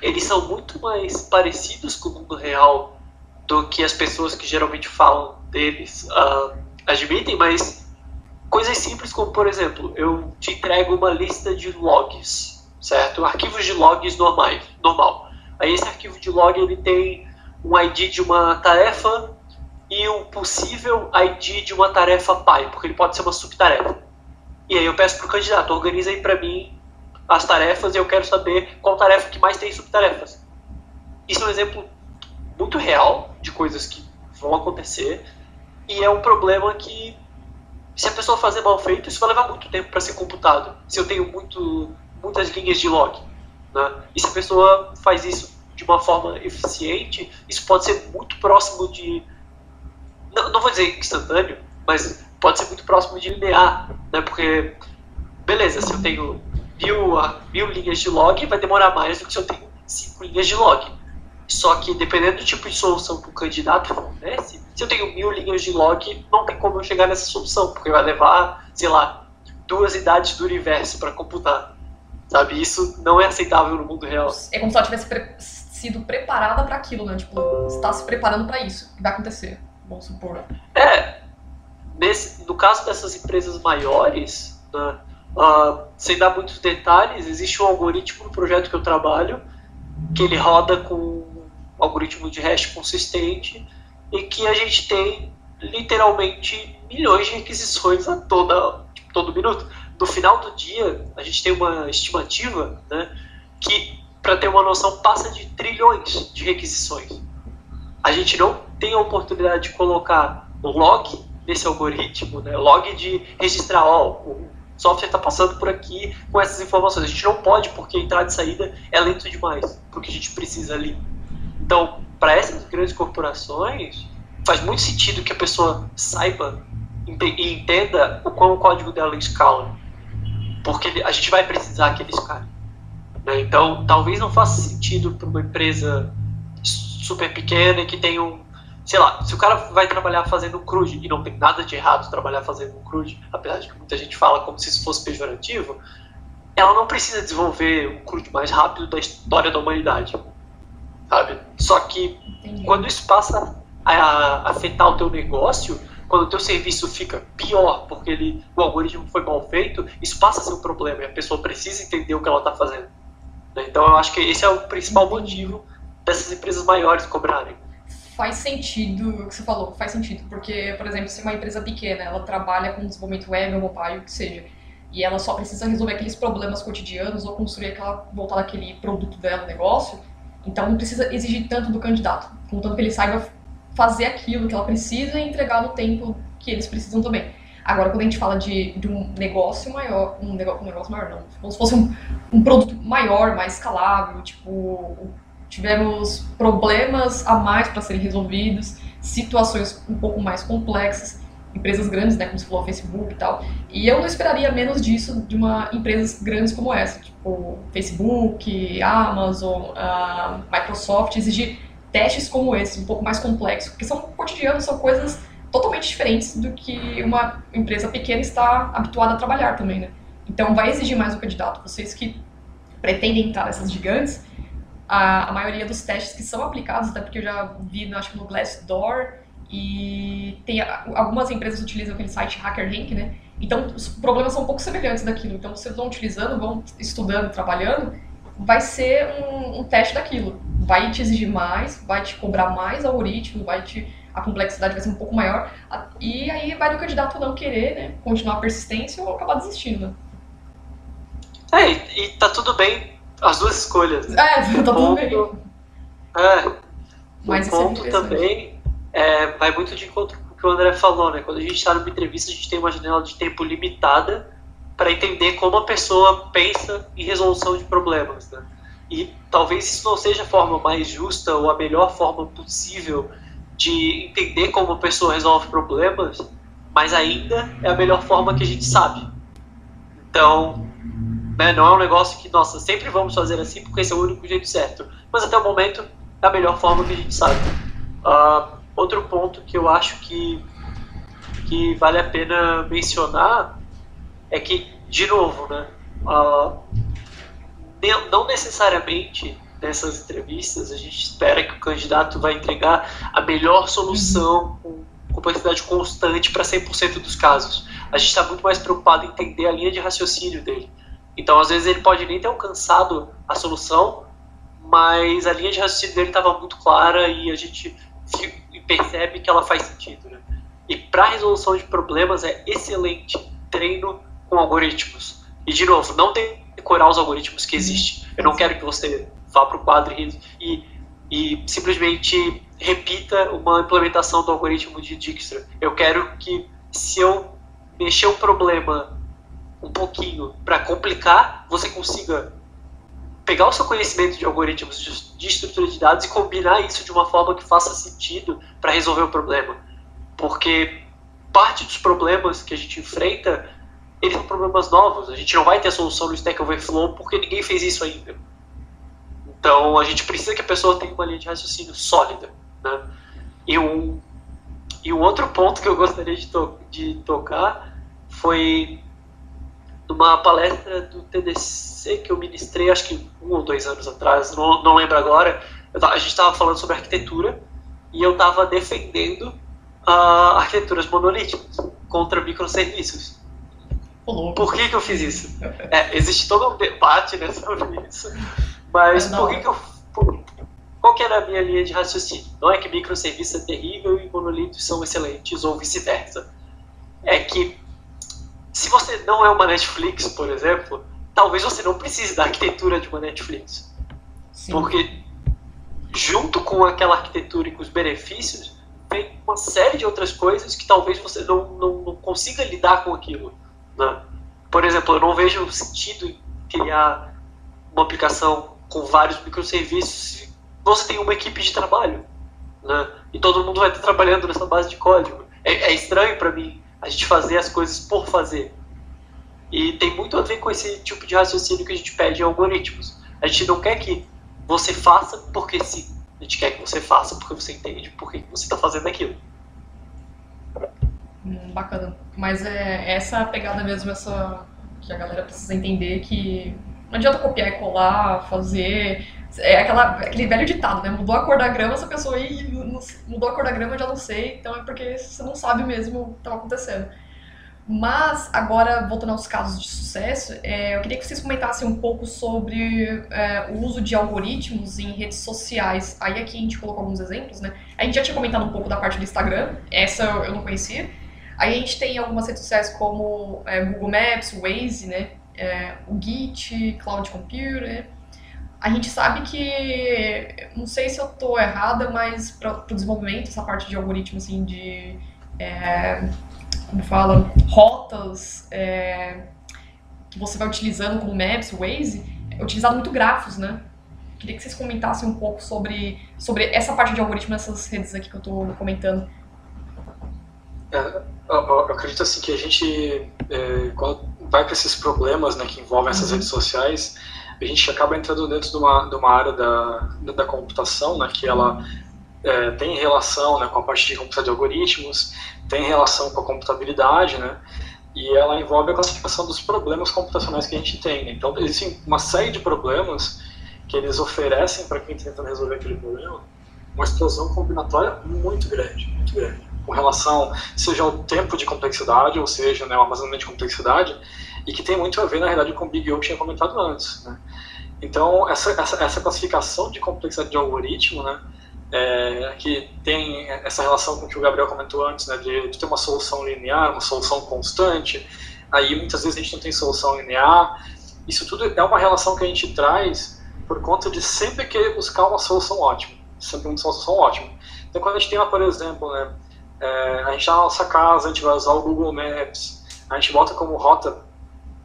eles são muito mais parecidos com o mundo real do que as pessoas que geralmente falam deles ah, admitem, mas coisas simples como, por exemplo, eu te entrego uma lista de logs, certo? Arquivos de logs normais, normal. Aí esse arquivo de log ele tem um ID de uma tarefa e um possível ID de uma tarefa pai, porque ele pode ser uma subtarefa. E aí eu peço para o candidato, organiza aí para mim as tarefas e eu quero saber qual tarefa que mais tem subtarefas. Isso é um exemplo muito real de coisas que vão acontecer e é um problema que se a pessoa fazer mal feito, isso vai levar muito tempo para ser computado. Se eu tenho muito, muitas linhas de log. Né? E se a pessoa faz isso de uma forma eficiente, isso pode ser muito próximo de não, não vou dizer instantâneo, mas pode ser muito próximo de linear, né? Porque, beleza, se eu tenho mil, mil linhas de log, vai demorar mais do que se eu tenho cinco linhas de log. Só que, dependendo do tipo de solução que o candidato fornece, se eu tenho mil linhas de log, não tem como eu chegar nessa solução, porque vai levar, sei lá, duas idades do universo para computar. Sabe? Isso não é aceitável no mundo real. É como se ela tivesse pre- sido preparada para aquilo, né? Tipo, está se preparando para isso. que vai acontecer, vamos supor. É, nesse, no caso dessas empresas maiores, né, ah, sem dar muitos detalhes, existe um algoritmo no projeto que eu trabalho que ele roda com um algoritmo de hash consistente e que a gente tem literalmente milhões de requisições a toda, tipo, todo minuto. No final do dia, a gente tem uma estimativa né, que, para ter uma noção, passa de trilhões de requisições. A gente não tem a oportunidade de colocar log nesse algoritmo, né, log de registrar, ó, o software está passando por aqui com essas informações. A gente não pode, porque a entrada e saída é lento demais, porque a gente precisa ali. Então, para essas grandes corporações, faz muito sentido que a pessoa saiba e entenda o quão o código dela escala, porque a gente vai precisar que ele escale. né? Então, talvez não faça sentido para uma empresa super pequena que tem um sei lá, se o cara vai trabalhar fazendo um CRUD, e não tem nada de errado trabalhar fazendo um CRUD, apesar de que muita gente fala como se isso fosse pejorativo, ela não precisa desenvolver um CRUD mais rápido da história da humanidade, sabe? Só que Entendi. quando isso passa a afetar o teu negócio, quando o teu serviço fica pior porque ele, o algoritmo foi mal feito, isso passa a ser um problema e a pessoa precisa entender o que ela está fazendo. Né? Então eu acho que esse é o principal motivo dessas empresas maiores cobrarem. Faz sentido o que você falou, faz sentido, porque, por exemplo, se uma empresa pequena, ela trabalha com desenvolvimento web ou mobile, o que seja, e ela só precisa resolver aqueles problemas cotidianos ou construir aquela, voltar aquele produto dela, negócio, então não precisa exigir tanto do candidato, contanto que ele saiba fazer aquilo que ela precisa e entregar no tempo que eles precisam também. Agora, quando a gente fala de, de um negócio maior, um negócio, um negócio maior não, como se fosse um, um produto maior, mais escalável, tipo, tivemos problemas a mais para serem resolvidos, situações um pouco mais complexas, empresas grandes, né, como você falou, Facebook e tal. E eu não esperaria menos disso de uma empresas grandes como essa, tipo Facebook, Amazon, uh, Microsoft, exigir testes como esses, um pouco mais complexos, porque são cotidianos, são coisas totalmente diferentes do que uma empresa pequena está habituada a trabalhar também, né? Então vai exigir mais do candidato. Vocês que pretendem entrar nessas gigantes, a, a maioria dos testes que são aplicados, até porque eu já vi, acho que no Glassdoor, e tem algumas empresas utilizam aquele site HackerRank, né? Então os problemas são um pouco semelhantes daquilo. Então vocês vão utilizando, vão estudando, trabalhando, vai ser um, um teste daquilo. Vai te exigir mais, vai te cobrar mais algoritmo, vai te a complexidade vai ser um pouco maior. E aí vai do candidato não querer, né? Continuar a persistência ou acabar desistindo, né? É, e, e tá tudo bem as duas escolhas. É, tá tudo ponto, bem. É. Mas o é ponto é também é, vai muito de encontro com o que o André falou, né? Quando a gente está numa entrevista, a gente tem uma janela de tempo limitada para entender como a pessoa pensa em resolução de problemas, né? E talvez isso não seja a forma mais justa ou a melhor forma possível de entender como a pessoa resolve problemas, mas ainda é a melhor forma que a gente sabe. Então, né, não é um negócio que, nossa, sempre vamos fazer assim porque esse é o único jeito certo. Mas até o momento é a melhor forma que a gente sabe. Uh, outro ponto que eu acho que, que vale a pena mencionar é que, de novo, né, uh, não necessariamente nessas entrevistas a gente espera que o candidato vai entregar a melhor solução com complexidade constante para 100% dos casos. A gente está muito mais preocupado em entender a linha de raciocínio dele. Então, às vezes, ele pode nem ter alcançado a solução, mas a linha de raciocínio dele estava muito clara e a gente percebe que ela faz sentido. Né? E para resolução de problemas é excelente treino com algoritmos. E, de novo, não decorar os algoritmos que existem. Eu não quero que você vá para o quadro e, e, e simplesmente repita uma implementação do algoritmo de Dijkstra. Eu quero que, se eu mexer um problema um pouquinho para complicar, você consiga pegar o seu conhecimento de algoritmos de estrutura de dados e combinar isso de uma forma que faça sentido para resolver o problema. Porque parte dos problemas que a gente enfrenta, eles são problemas novos. A gente não vai ter a solução no Stack Overflow porque ninguém fez isso ainda. Então a gente precisa que a pessoa tenha uma linha de raciocínio sólida. Né? E, um, e um outro ponto que eu gostaria de, to de tocar foi numa palestra do TDC que eu ministrei, acho que um ou dois anos atrás, não, não lembro agora, a gente estava falando sobre arquitetura e eu estava defendendo uh, arquiteturas monolíticas contra microserviços. Por que, que eu fiz isso? É, existe todo um debate né, sobre isso, mas por que, que eu. Por, qual que era a minha linha de raciocínio? Não é que microserviço é terrível e monolitos são excelentes ou vice-versa. É que se você não é uma Netflix, por exemplo, talvez você não precise da arquitetura de uma Netflix. Sim. Porque junto com aquela arquitetura e com os benefícios, vem uma série de outras coisas que talvez você não, não, não consiga lidar com aquilo. Né? Por exemplo, eu não vejo sentido criar uma aplicação com vários microserviços se você tem uma equipe de trabalho. Né? E todo mundo vai estar trabalhando nessa base de código. É, é estranho para mim a gente fazer as coisas por fazer. E tem muito a ver com esse tipo de raciocínio que a gente pede em algoritmos. A gente não quer que você faça porque sim. A gente quer que você faça porque você entende por que você está fazendo aquilo. Hum, bacana. Mas é essa pegada mesmo, essa que a galera precisa entender que Não adianta copiar e colar, fazer. É aquela, aquele velho ditado, né? Mudou a cor da grama, essa pessoa aí mudou a cor da grama, já não sei. Então é porque você não sabe mesmo o que estava acontecendo. Mas, agora, voltando aos casos de sucesso, é, eu queria que vocês comentassem um pouco sobre é, o uso de algoritmos em redes sociais. Aí aqui a gente colocou alguns exemplos, né? A gente já tinha comentado um pouco da parte do Instagram, essa eu não conhecia. Aí a gente tem algumas redes sociais como é, Google Maps, Waze, né? É, o Git, Cloud Computer. A gente sabe que, não sei se eu estou errada, mas para o desenvolvimento, essa parte de algoritmo, assim, de é, como fala, rotas é, que você vai utilizando como Maps, Waze, é utilizado muito grafos, né? Queria que vocês comentassem um pouco sobre, sobre essa parte de algoritmo nessas redes aqui que eu estou comentando. É, eu, acredito assim que a gente, é, quando vai para esses problemas né, que envolvem essas uhum. redes sociais, a gente acaba entrando dentro de uma, de uma área da, da computação, né, que ela é, tem relação né, com a parte de computação de algoritmos, tem relação com a computabilidade, né? E ela envolve a classificação dos problemas computacionais que a gente tem. Né? Então, existem uma série de problemas que eles oferecem para quem está tentando resolver aquele problema uma explosão combinatória muito grande, muito grande, com relação seja ao tempo de complexidade, ou seja, né, o armazenamento de complexidade, e que tem muito a ver, na realidade, com o Big O que tinha comentado antes. Né? Então, essa, essa, essa classificação de complexidade de algoritmo, né, é, que tem essa relação com o que o Gabriel comentou antes, né, de, de, ter uma solução linear, uma solução constante. Aí muitas vezes a gente não tem solução linear. Isso tudo é uma relação que a gente traz por conta de sempre querer buscar uma solução ótima, sempre uma solução ótima. Então quando a gente tem, uma, por exemplo, né, é, a gente está na nossa casa, a gente vai usar o Google Maps, a gente bota como rota,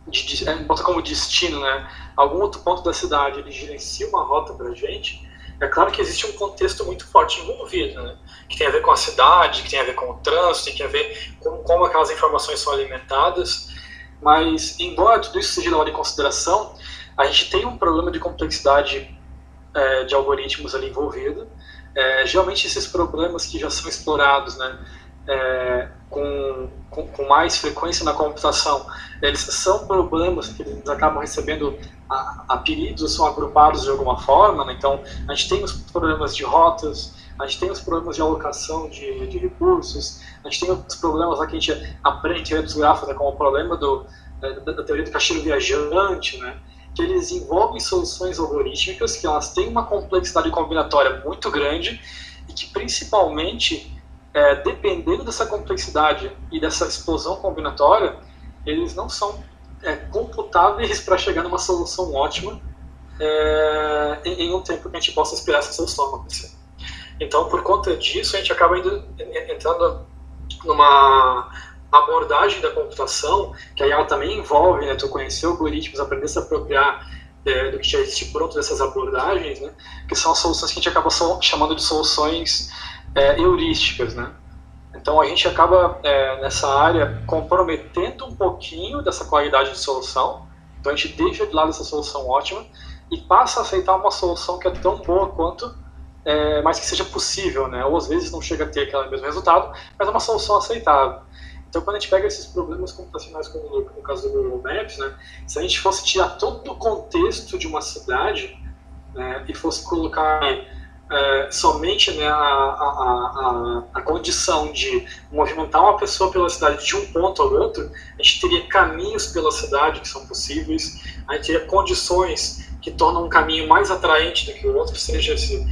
de, é, bota como destino, né, algum outro ponto da cidade, ele gerencia uma rota para a gente é claro que existe um contexto muito forte envolvido, né? que tem a ver com a cidade, que tem a ver com o trânsito, tem a ver com como aquelas informações são alimentadas, mas, embora tudo isso seja levado em consideração, a gente tem um problema de complexidade é, de algoritmos ali envolvido. É, geralmente esses problemas que já são explorados, né, é, com, com, com, mais frequência na computação, eles são problemas que eles acabam recebendo apelidos são agrupados de alguma forma, né? então a gente tem os problemas de rotas, a gente tem os problemas de alocação de, de recursos, a gente tem os problemas lá que a gente aprende teoria dos grafos, né? como o problema do, da, da, teoria do caixeiro viajante, né? que eles envolvem soluções algorítmicas que elas têm uma complexidade combinatória muito grande e que principalmente, é, dependendo dessa complexidade e dessa explosão combinatória, eles não são é, computáveis para chegar numa solução ótima é, em, em, um tempo que a gente possa esperar essa solução acontecer. Então, por conta disso, a gente acaba indo, entrando numa abordagem da computação, que aí ela também envolve, né, tu conhecer algoritmos, aprender a se apropriar é, do que já existe pronto dessas abordagens, né, que são as soluções que a gente acaba chamando de soluções é, heurísticas, né, então a gente acaba é, nessa área comprometendo um pouquinho dessa qualidade de solução. Então a gente deixa de lado essa solução ótima e passa a aceitar uma solução que é tão boa quanto, é, mas que seja possível, né? Ou às vezes não chega a ter aquele mesmo resultado, mas é uma solução aceitável. Então, quando a gente pega esses problemas computacionais, como no, no caso do Google Maps, né, se a gente fosse tirar todo o contexto de uma cidade né, e fosse colocar é, somente né, a, a, a, a, condição de movimentar uma pessoa pela cidade de um ponto ao outro, a gente teria caminhos pela cidade que são possíveis, a gente teria condições que tornam um caminho mais atraente do que o outro, seja esse,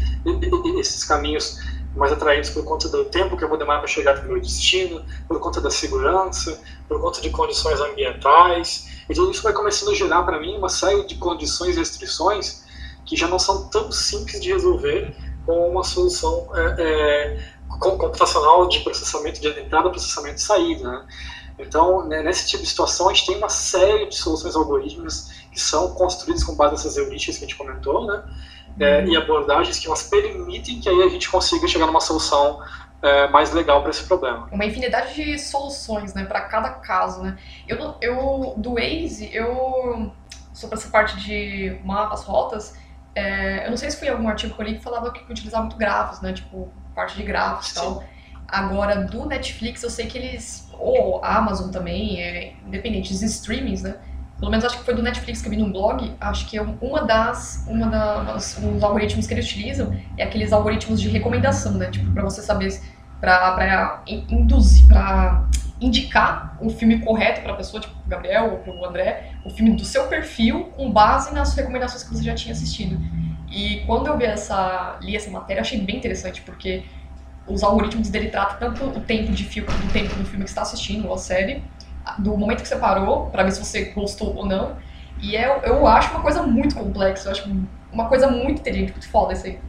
esses caminhos mais atraentes por conta do tempo que eu vou demorar para chegar no meu destino, por conta da segurança, por conta de condições ambientais, e tudo isso vai começando a gerar para mim uma série de condições e restrições que já não são tão simples de resolver com uma solução é, é, computacional de processamento de entrada, processamento de saída. Né? Então, né, nesse tipo de situação, a gente tem uma série de soluções algorítmicas que são construídas com base nessas heurísticas que a gente comentou, né? É, e abordagens que elas permitem que aí a gente consiga chegar numa solução é, mais legal para esse problema. Uma infinidade de soluções, né, para cada caso, né? Eu, eu do Waze, eu sobre essa parte de mapas, rotas, é, eu não sei se foi algum artigo que eu li que falava que utilizava muito grafos, né? Tipo, parte de grafos e tal. Agora, do Netflix, eu sei que eles, ou a Amazon também, é, independente, os streamings, né? pelo menos acho que foi do Netflix que eu vi num blog, acho que é uma das, uma das, os algoritmos que eles utilizam é aqueles algoritmos de recomendação, né? Tipo, para você saber, para induzir, para indicar o filme correto para a pessoa, tipo o Gabriel ou para o André, o filme do seu perfil com base nas recomendações que você já tinha assistido. E quando eu vi essa, li essa matéria, achei bem interessante, porque os algoritmos dele tratam tanto o tempo de filme, do tempo do filme que está assistindo, ou a série, do momento que você parou, para ver se você gostou ou não. E é, eu acho uma coisa muito complexa, eu acho uma coisa muito inteligente, muito foda isso aí.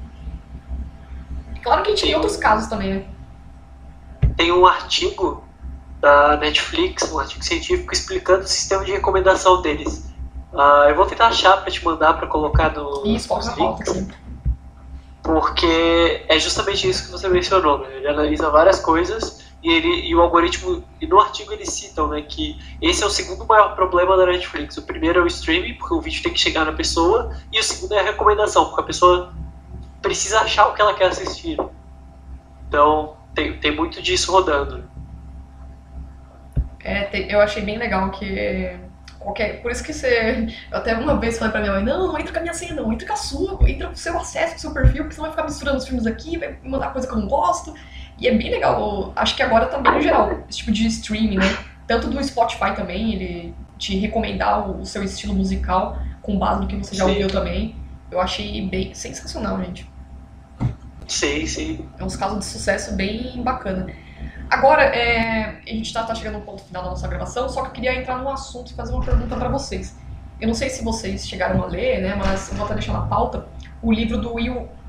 Claro que a gente tem outros casos também, né? Tem um artigo da Netflix, um artigo científico explicando o sistema de recomendação deles. Uh, eu vou tentar achar para te mandar para colocar no, isso, nos links. Porque é justamente isso que você mencionou. Né? Ele analisa várias coisas e, ele, e o algoritmo. E no artigo eles citam né, que esse é o segundo maior problema da Netflix. O primeiro é o streaming, porque o vídeo tem que chegar na pessoa, e o segundo é a recomendação, porque a pessoa precisa achar o que ela quer assistir. Então tem, tem muito disso rodando. É, eu achei bem legal que qualquer. Por isso que você. Eu até uma vez falei pra minha mãe, não, não entra com a minha senha, não, entra com a sua, entra com o seu acesso, com o seu perfil, porque senão vai ficar misturando os filmes aqui, vai mandar coisa que eu não gosto. E é bem legal, acho que agora também no geral, esse tipo de streaming, né? Tanto do Spotify também, ele te recomendar o seu estilo musical com base no que você já sim. ouviu também. Eu achei bem sensacional, gente. Sim, sim. É uns casos de sucesso bem bacana. Agora, é, a gente está tá chegando no ponto final da nossa gravação, só que eu queria entrar no assunto e fazer uma pergunta para vocês. Eu não sei se vocês chegaram a ler, né, mas eu vou até deixar na pauta o livro do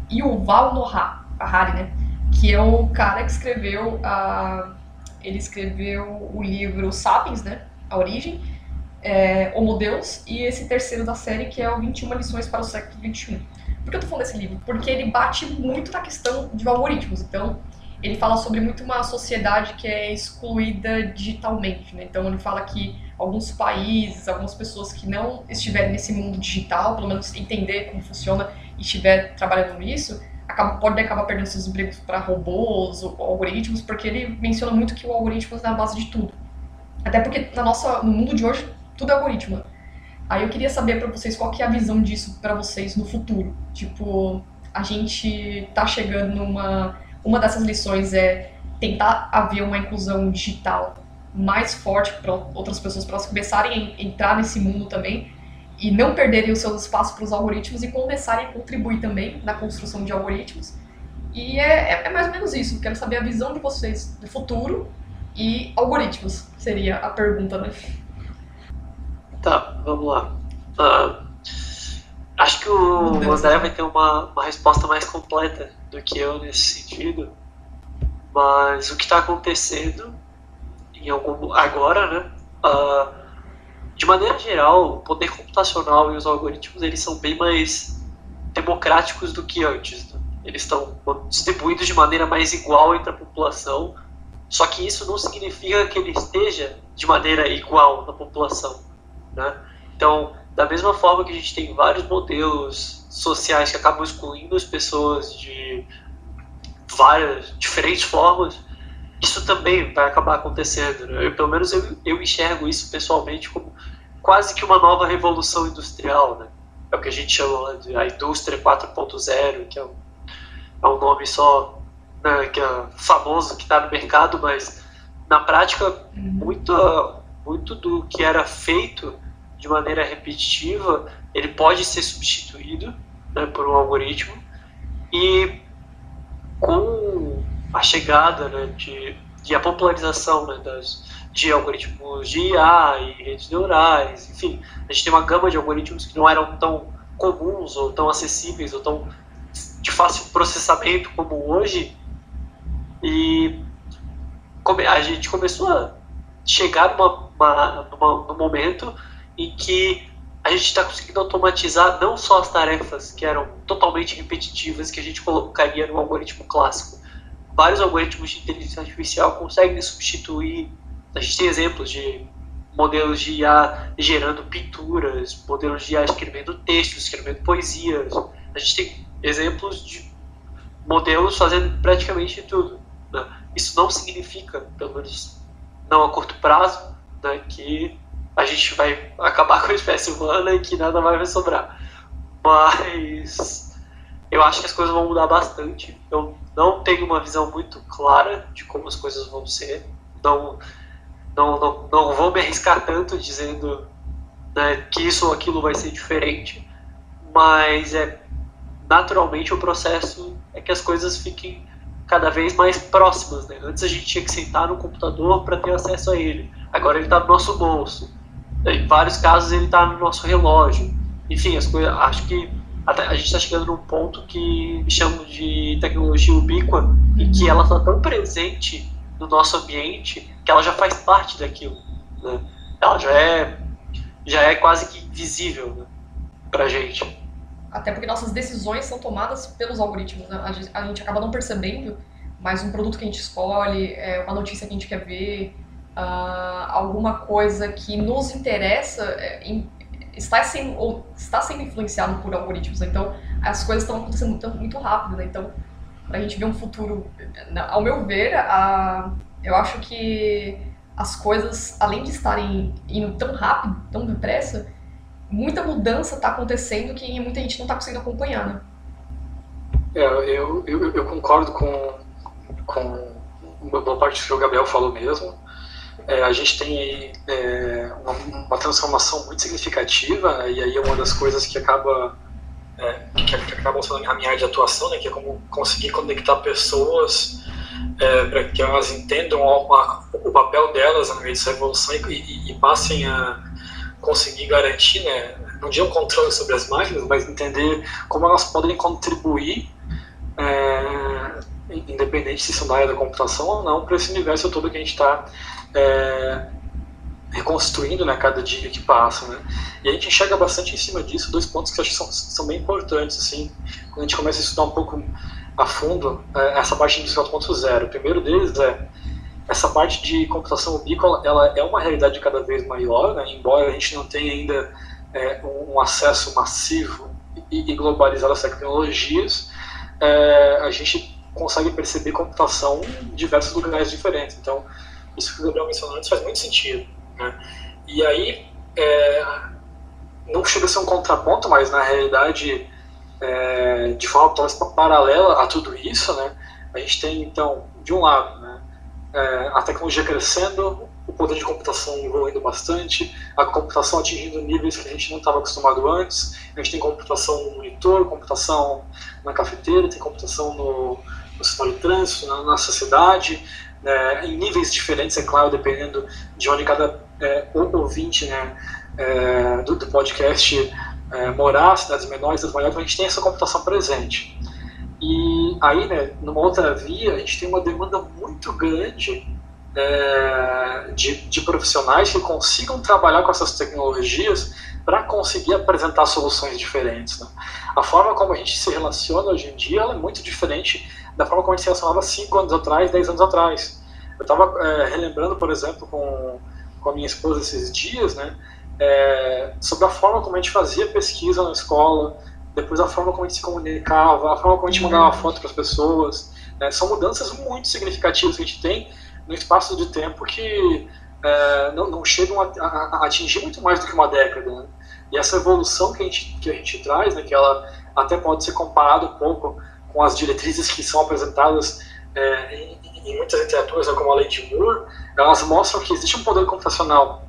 Yuval Noah Harari, né, que é o cara que escreveu a, ele escreveu o livro Sapiens, né, A Origem, é, Homo Deus, e esse terceiro da série que é o 21 lições para o século 21. Por que eu tô falando desse livro? Porque ele bate muito na questão de algoritmos. Então, ele fala sobre muito uma sociedade que é excluída digitalmente, né? Então ele fala que alguns países, algumas pessoas que não estiverem nesse mundo digital, pelo menos entender como funciona e estiver trabalhando nisso, acaba, pode acabar perdendo seus empregos para robôs ou algoritmos, porque ele menciona muito que o algoritmo é a base de tudo. Até porque na nossa, no mundo de hoje tudo é algoritmo. Aí eu queria saber para vocês qual que é a visão disso para vocês no futuro. Tipo, a gente tá chegando numa uma dessas lições é tentar haver uma inclusão digital mais forte para outras pessoas, para elas começarem a entrar nesse mundo também e não perderem os seus espaços para os algoritmos e começarem a contribuir também na construção de algoritmos. E é, é, é, mais ou menos isso. Quero saber a visão de vocês do futuro e algoritmos, seria a pergunta, né? Tá, vamos lá. Uh, acho que o André vai ter uma, uma resposta mais completa do que eu nesse sentido, mas o que está acontecendo em algum, agora, né? Uh, de maneira geral, o poder computacional e os algoritmos eles são bem mais democráticos do que antes. Né? Eles estão distribuídos de maneira mais igual entre a população, só que isso não significa que ele esteja de maneira igual na população. Né? Então, da mesma forma que a gente tem vários modelos sociais que acabam excluindo as pessoas de várias diferentes formas, isso também vai acabar acontecendo. Né? Eu, pelo menos eu, eu enxergo isso pessoalmente como quase que uma nova revolução industrial. Né? É o que a gente chama de a indústria 4.0, que é um, é um nome só né, que é famoso que está no mercado, mas na prática uhum. muito, muito do que era feito de maneira repetitiva ele pode ser substituído né, por um algoritmo. E com a chegada né, de, de a popularização né, das, de algoritmos de IA e redes neurais, enfim, a gente tem uma gama de algoritmos que não eram tão comuns ou tão acessíveis ou tão de fácil processamento como hoje. E a gente começou a chegar numa, uma, numa, num momento em que a gente está conseguindo automatizar não só as tarefas que eram totalmente repetitivas que a gente colocaria no algoritmo clássico. Vários algoritmos de inteligência artificial conseguem substituir. A gente tem exemplos de modelos de IA gerando pinturas, modelos de IA escrevendo textos, escrevendo poesias. A gente tem exemplos de modelos fazendo praticamente tudo. Né? Isso não significa, pelo menos não a curto prazo, né, que a gente vai acabar com a espécie humana e que nada mais vai sobrar. Mas eu acho que as coisas vão mudar bastante. Eu não tenho uma visão muito clara de como as coisas vão ser. Não, não, não, não vou me arriscar tanto dizendo né, que isso ou aquilo vai ser diferente, mas é naturalmente o processo é que as coisas fiquem cada vez mais próximas. Né? Antes a gente tinha que sentar no computador para ter acesso a ele. Agora ele está no nosso bolso. Em vários casos ele está no nosso relógio. Enfim, as coisas. Acho que a gente está chegando num ponto que chamo de tecnologia ubíqua e que ela está tão presente no nosso ambiente que ela já faz parte daquilo. Né? Ela já é, já é quase que visível né, para gente. Até porque nossas decisões são tomadas pelos algoritmos. Né? A, gente, a, gente, acaba não percebendo, mas um produto que a gente escolhe, é, uma notícia que a gente quer ver, uh, alguma coisa que nos interessa, é, em, está sendo, ou está sendo influenciado por algoritmos. Então, as coisas estão acontecendo muito, muito rápido. Né? Então, para a gente ver um futuro, ao meu ver, eu acho que as coisas, além de estarem indo tão rápido, tão depressa, muita mudança está acontecendo que muita gente não está conseguindo acompanhar, né? É, eu, eu, eu, concordo com, com boa parte do que o Gabriel falou mesmo. É, a gente tem é, uma, uma, transformação muito significativa, e aí é uma das coisas que acaba é, que, que sendo a minha área de atuação, né, que é como conseguir conectar pessoas é, para que elas entendam uma, o papel delas no meio dessa revolução e, e, e, passem a conseguir garantir, né, não digo um controle sobre as máquinas, mas entender como elas podem contribuir, é, independente se são da área da computação ou não, para esse universo todo que a gente está é, reconstruindo né, cada dia que passa. Né? E a gente enxerga bastante em cima disso dois pontos que eu acho que são, são bem importantes. Assim, quando a gente começa a estudar um pouco a fundo é, essa parte de indústria 4.0. O primeiro deles é essa parte de computação ubíqua, ela é uma realidade cada vez maior, né? embora a gente não tenha ainda é, um, acesso massivo e, e globalizado às tecnologias, é, a gente consegue perceber computação em diversos lugares diferentes. Então, isso que o Gabriel mencionou antes faz muito sentido. Né? E aí, é, não chega a ser um contraponto, mas na realidade, é, de forma talvez paralela a tudo isso, né, a gente tem, então, de um lado, né, é, a tecnologia crescendo, o poder de computação evoluindo bastante, a computação atingindo níveis que a gente não estava acostumado antes. A gente tem computação no monitor, computação na cafeteira, tem computação no, no sistema de trânsito, na nossa cidade, né, em níveis diferentes, é claro, dependendo de onde cada é, ouvinte né, é, do, do, podcast é, morar, cidades menores, cidades maiores, a gente tem essa computação presente. E aí, né, numa outra via, a gente tem uma demanda muito grande é, de, de profissionais que consigam trabalhar com essas tecnologias para conseguir apresentar soluções diferentes. Né? A forma como a gente se relaciona hoje em dia é muito diferente da forma como a gente se relacionava 5 anos atrás, 10 anos atrás. Eu estava é, relembrando, por exemplo, com, com a minha esposa esses dias, né, é, sobre a forma como a gente fazia pesquisa na escola, depois a forma como a gente se comunicava, a forma como a gente mandava foto para as pessoas. Né, são mudanças muito significativas que a gente tem no espaço de tempo que é, não, não, chegam a, a, a, atingir muito mais do que uma década. Né? E essa evolução que a gente, que a gente traz, né, que ela até pode ser comparada um pouco com as diretrizes que são apresentadas é, em, em, muitas literaturas, né, como a lei de Moore, elas mostram que existe um poder computacional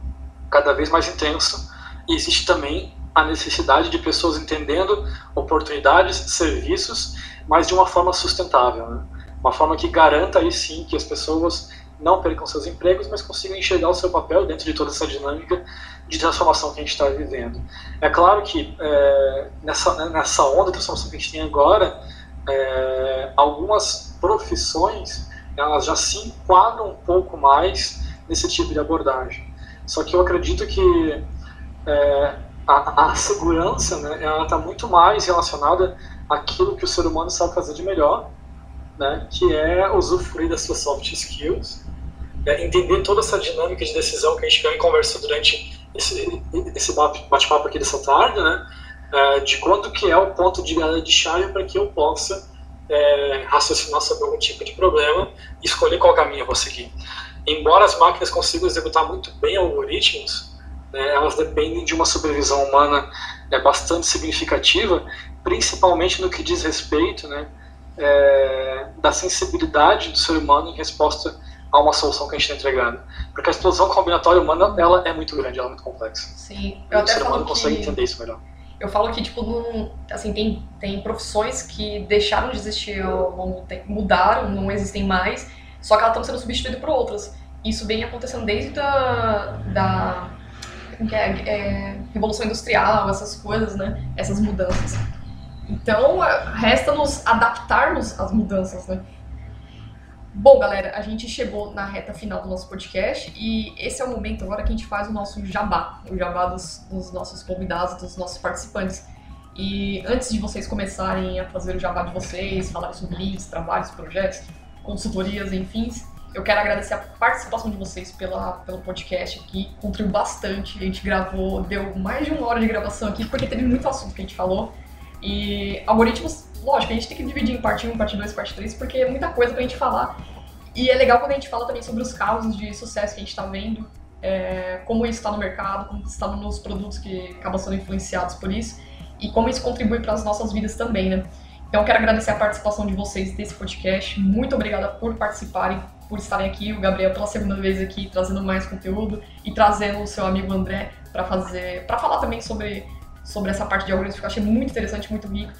cada vez mais intenso e existe também a necessidade de pessoas entendendo oportunidades, serviços, mas de uma forma sustentável, né? uma forma que garanta aí sim que as pessoas não percam seus empregos, mas consigam enxergar o seu papel dentro de toda essa dinâmica de transformação que a gente está vivendo. É claro que é, nessa, nessa onda de transformação que a gente tem agora, é, algumas profissões elas já se enquadram um pouco mais nesse tipo de abordagem. Só que eu acredito que é, a, a, segurança né, ela está muito mais relacionada àquilo que o ser humano sabe fazer de melhor, né, que é usufruir das suas soft skills, é, entender toda essa dinâmica de decisão que a gente conversou durante esse, esse bate-papo aqui dessa tarde, né, é, de quando que é o ponto de virada de chave para que eu possa é, raciocinar sobre algum tipo de problema e escolher qual caminho eu vou seguir. Embora as máquinas consigam executar muito bem algoritmos, né, elas dependem de uma supervisão humana é, bastante significativa, principalmente no que diz respeito né, é, da sensibilidade do ser humano em resposta a uma solução que a gente está entregando. Porque a explosão combinatória humana ela é muito grande, ela é muito complexa. Sim, eu o ser humano consegue entender isso melhor. Eu falo que, tipo, não, assim, tem, tem profissões que deixaram de existir tempo, mudaram, não existem mais, só que elas estão sendo substituídas por outras. Isso vem acontecendo desde da, que é, é, Revolução Industrial, essas coisas, né? Essas mudanças. Então, resta-nos adaptarmos às mudanças, né? Bom, galera, a gente chegou na reta final do nosso podcast e esse é o momento agora que a gente faz o nosso jabá, o jabá dos, dos nossos convidados, dos nossos participantes. E antes de vocês começarem a fazer o jabá de vocês, falar sobre links, trabalhos, projetos, consultorias, enfim, eu quero agradecer a participação de vocês pela, pelo podcast aqui, contribuiu bastante, a gente gravou, deu mais de uma hora de gravação aqui, porque teve muito assunto que a gente falou. E algoritmos lógico, a gente tem que dividir em parte 1, parte 2, parte 3, porque é muita coisa pra gente falar. E é legal quando a gente fala também sobre os casos de sucesso que a gente está vendo, é, como isso está no mercado, como está nos produtos que acabam sendo influenciados por isso, e como isso contribui para as nossas vidas também, né? Então quero agradecer a participação de vocês desse podcast. Muito obrigada por participarem, por estarem aqui. O Gabriel pela segunda vez aqui trazendo mais conteúdo e trazendo o seu amigo André para fazer, para falar também sobre sobre essa parte de algoritmos que eu achei muito interessante, muito rico.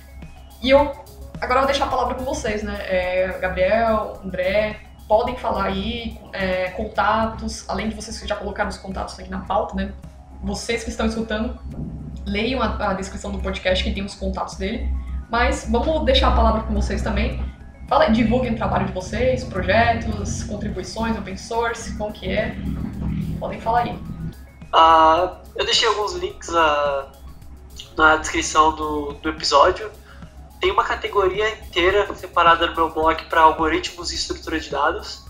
E eu agora eu vou deixar a palavra com vocês, né? É, Gabriel, André, podem falar aí é, contatos, além de vocês que já colocaram os contatos aqui na pauta, né? Vocês que estão escutando, leiam a, a descrição do podcast que tem os contatos dele. Mas vamos deixar a palavra com vocês também. Fala, divulguem o trabalho de vocês, projetos, contribuições, open source, como que é. Podem falar aí. Uh, eu deixei alguns links uh, na descrição do, do episódio tem uma categoria inteira separada no meu blog para algoritmos e estrutura de dados.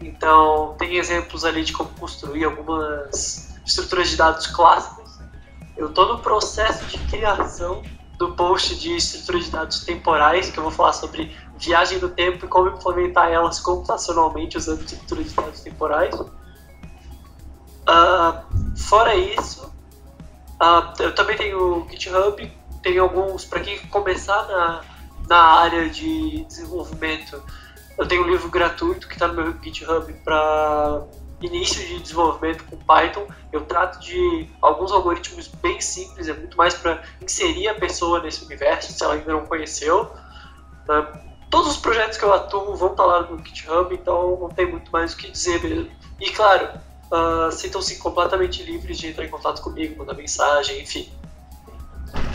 Então, tem exemplos ali de como construir algumas estruturas de dados clássicas. Eu estou no processo de criação do post de estrutura de dados temporais, que eu vou falar sobre viagem do tempo e como implementar elas computacionalmente usando estrutura de dados temporais. Uh, fora isso, uh, eu também tenho o GitHub tem alguns, para quem começar na, na área de desenvolvimento, eu tenho um livro gratuito que está no meu GitHub para início de desenvolvimento com Python. Eu trato de alguns algoritmos bem simples, é muito mais para inserir a pessoa nesse universo, se ela ainda não conheceu. Né? Todos os projetos que eu atuo vão estar tá lá no GitHub, então não tem muito mais o que dizer mesmo. E claro, uh, sintam-se completamente livres de entrar em contato comigo, mandar mensagem, enfim.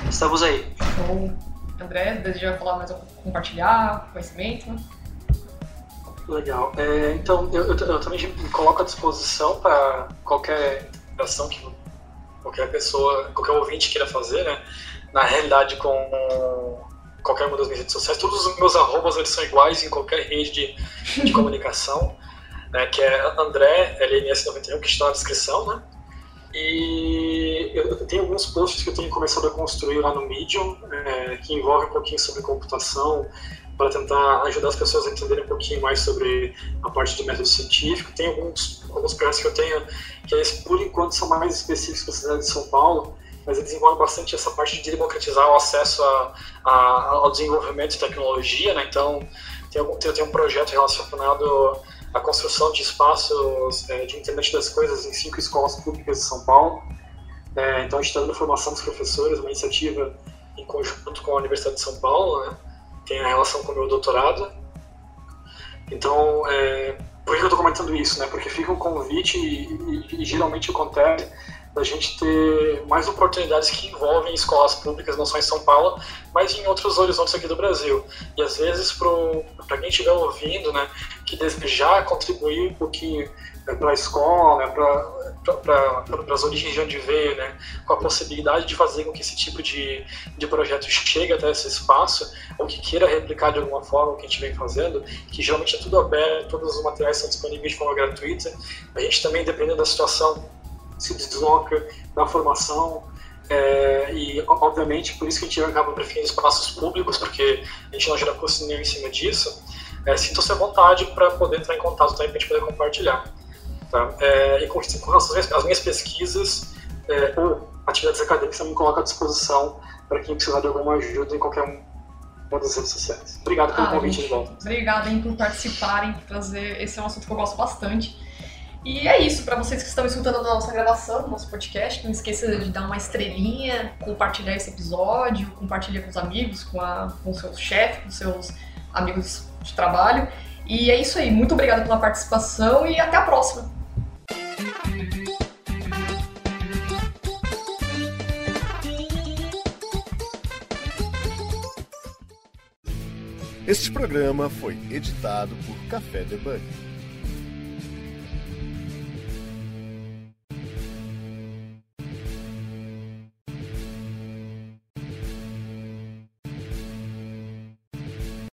Estamos aí. Show. André, deseja falar mais compartilhar conhecimento? Legal. É, então, eu, eu, eu, também me coloco à disposição para qualquer interação que qualquer pessoa, qualquer ouvinte queira fazer, né? Na realidade, com qualquer uma das minhas redes sociais, todos os meus arrobas eles são iguais em qualquer rede de, de comunicação, né? Que é André LNS91, que está na descrição, né? E eu tenho alguns posts que eu tenho começado a construir lá no Medium, é, que envolvem um pouquinho sobre computação, para tentar ajudar as pessoas a entenderem um pouquinho mais sobre a parte do método científico. Tem alguns, alguns projetos que eu tenho que eles, por enquanto, são mais específicos para a cidade de São Paulo, mas eles envolvem bastante essa parte de democratizar o acesso a, a, ao desenvolvimento de tecnologia. Né? Então, tem, algum, tem, tem um projeto relacionado a construção de espaços é, de internet das coisas em cinco escolas públicas de São Paulo. É, então, a gente está dando formação dos professores, uma iniciativa em conjunto com a Universidade de São Paulo, né? tem a relação com o meu doutorado. Então, é, por que eu estou comentando isso? Né? Porque fica um convite e, e, e geralmente acontece da gente ter mais oportunidades que envolvem escolas públicas, não só em São Paulo, mas em outros horizontes aqui do Brasil. E às vezes, para quem estiver ouvindo, né, que desejar contribuir um pouquinho né, para a escola, né, para as origens de onde veio, né, com a possibilidade de fazer com que esse tipo de, de projeto chegue até esse espaço, ou que queira replicar de alguma forma o que a gente vem fazendo, que geralmente é tudo aberto, todos os materiais são disponíveis de forma gratuita. A gente também, dependendo da situação, se desloca da formação. É, e, obviamente, por isso que a gente acaba preferindo espaços públicos, porque a gente não gera custo nenhum em cima disso. É, Sinta-se à vontade para poder entrar em contato também, para a gente poder compartilhar. Tá? É, e com, com relação às minhas pesquisas, é, ou atividades acadêmicas, também coloco à disposição para quem precisar de alguma ajuda em qualquer uma das redes sociais. Obrigado pelo ah, convite de volta. Obrigada por participarem, por trazer. Esse é um assunto que eu gosto bastante. E é isso, para vocês que estão escutando a nossa gravação, nosso podcast, não esqueça de dar uma estrelinha, compartilhar esse episódio, compartilhar com os amigos, com, a, com o seu chefe, com seus amigos de trabalho. E é isso aí, muito obrigada pela participação e até a próxima! Este programa foi editado por Café Debug.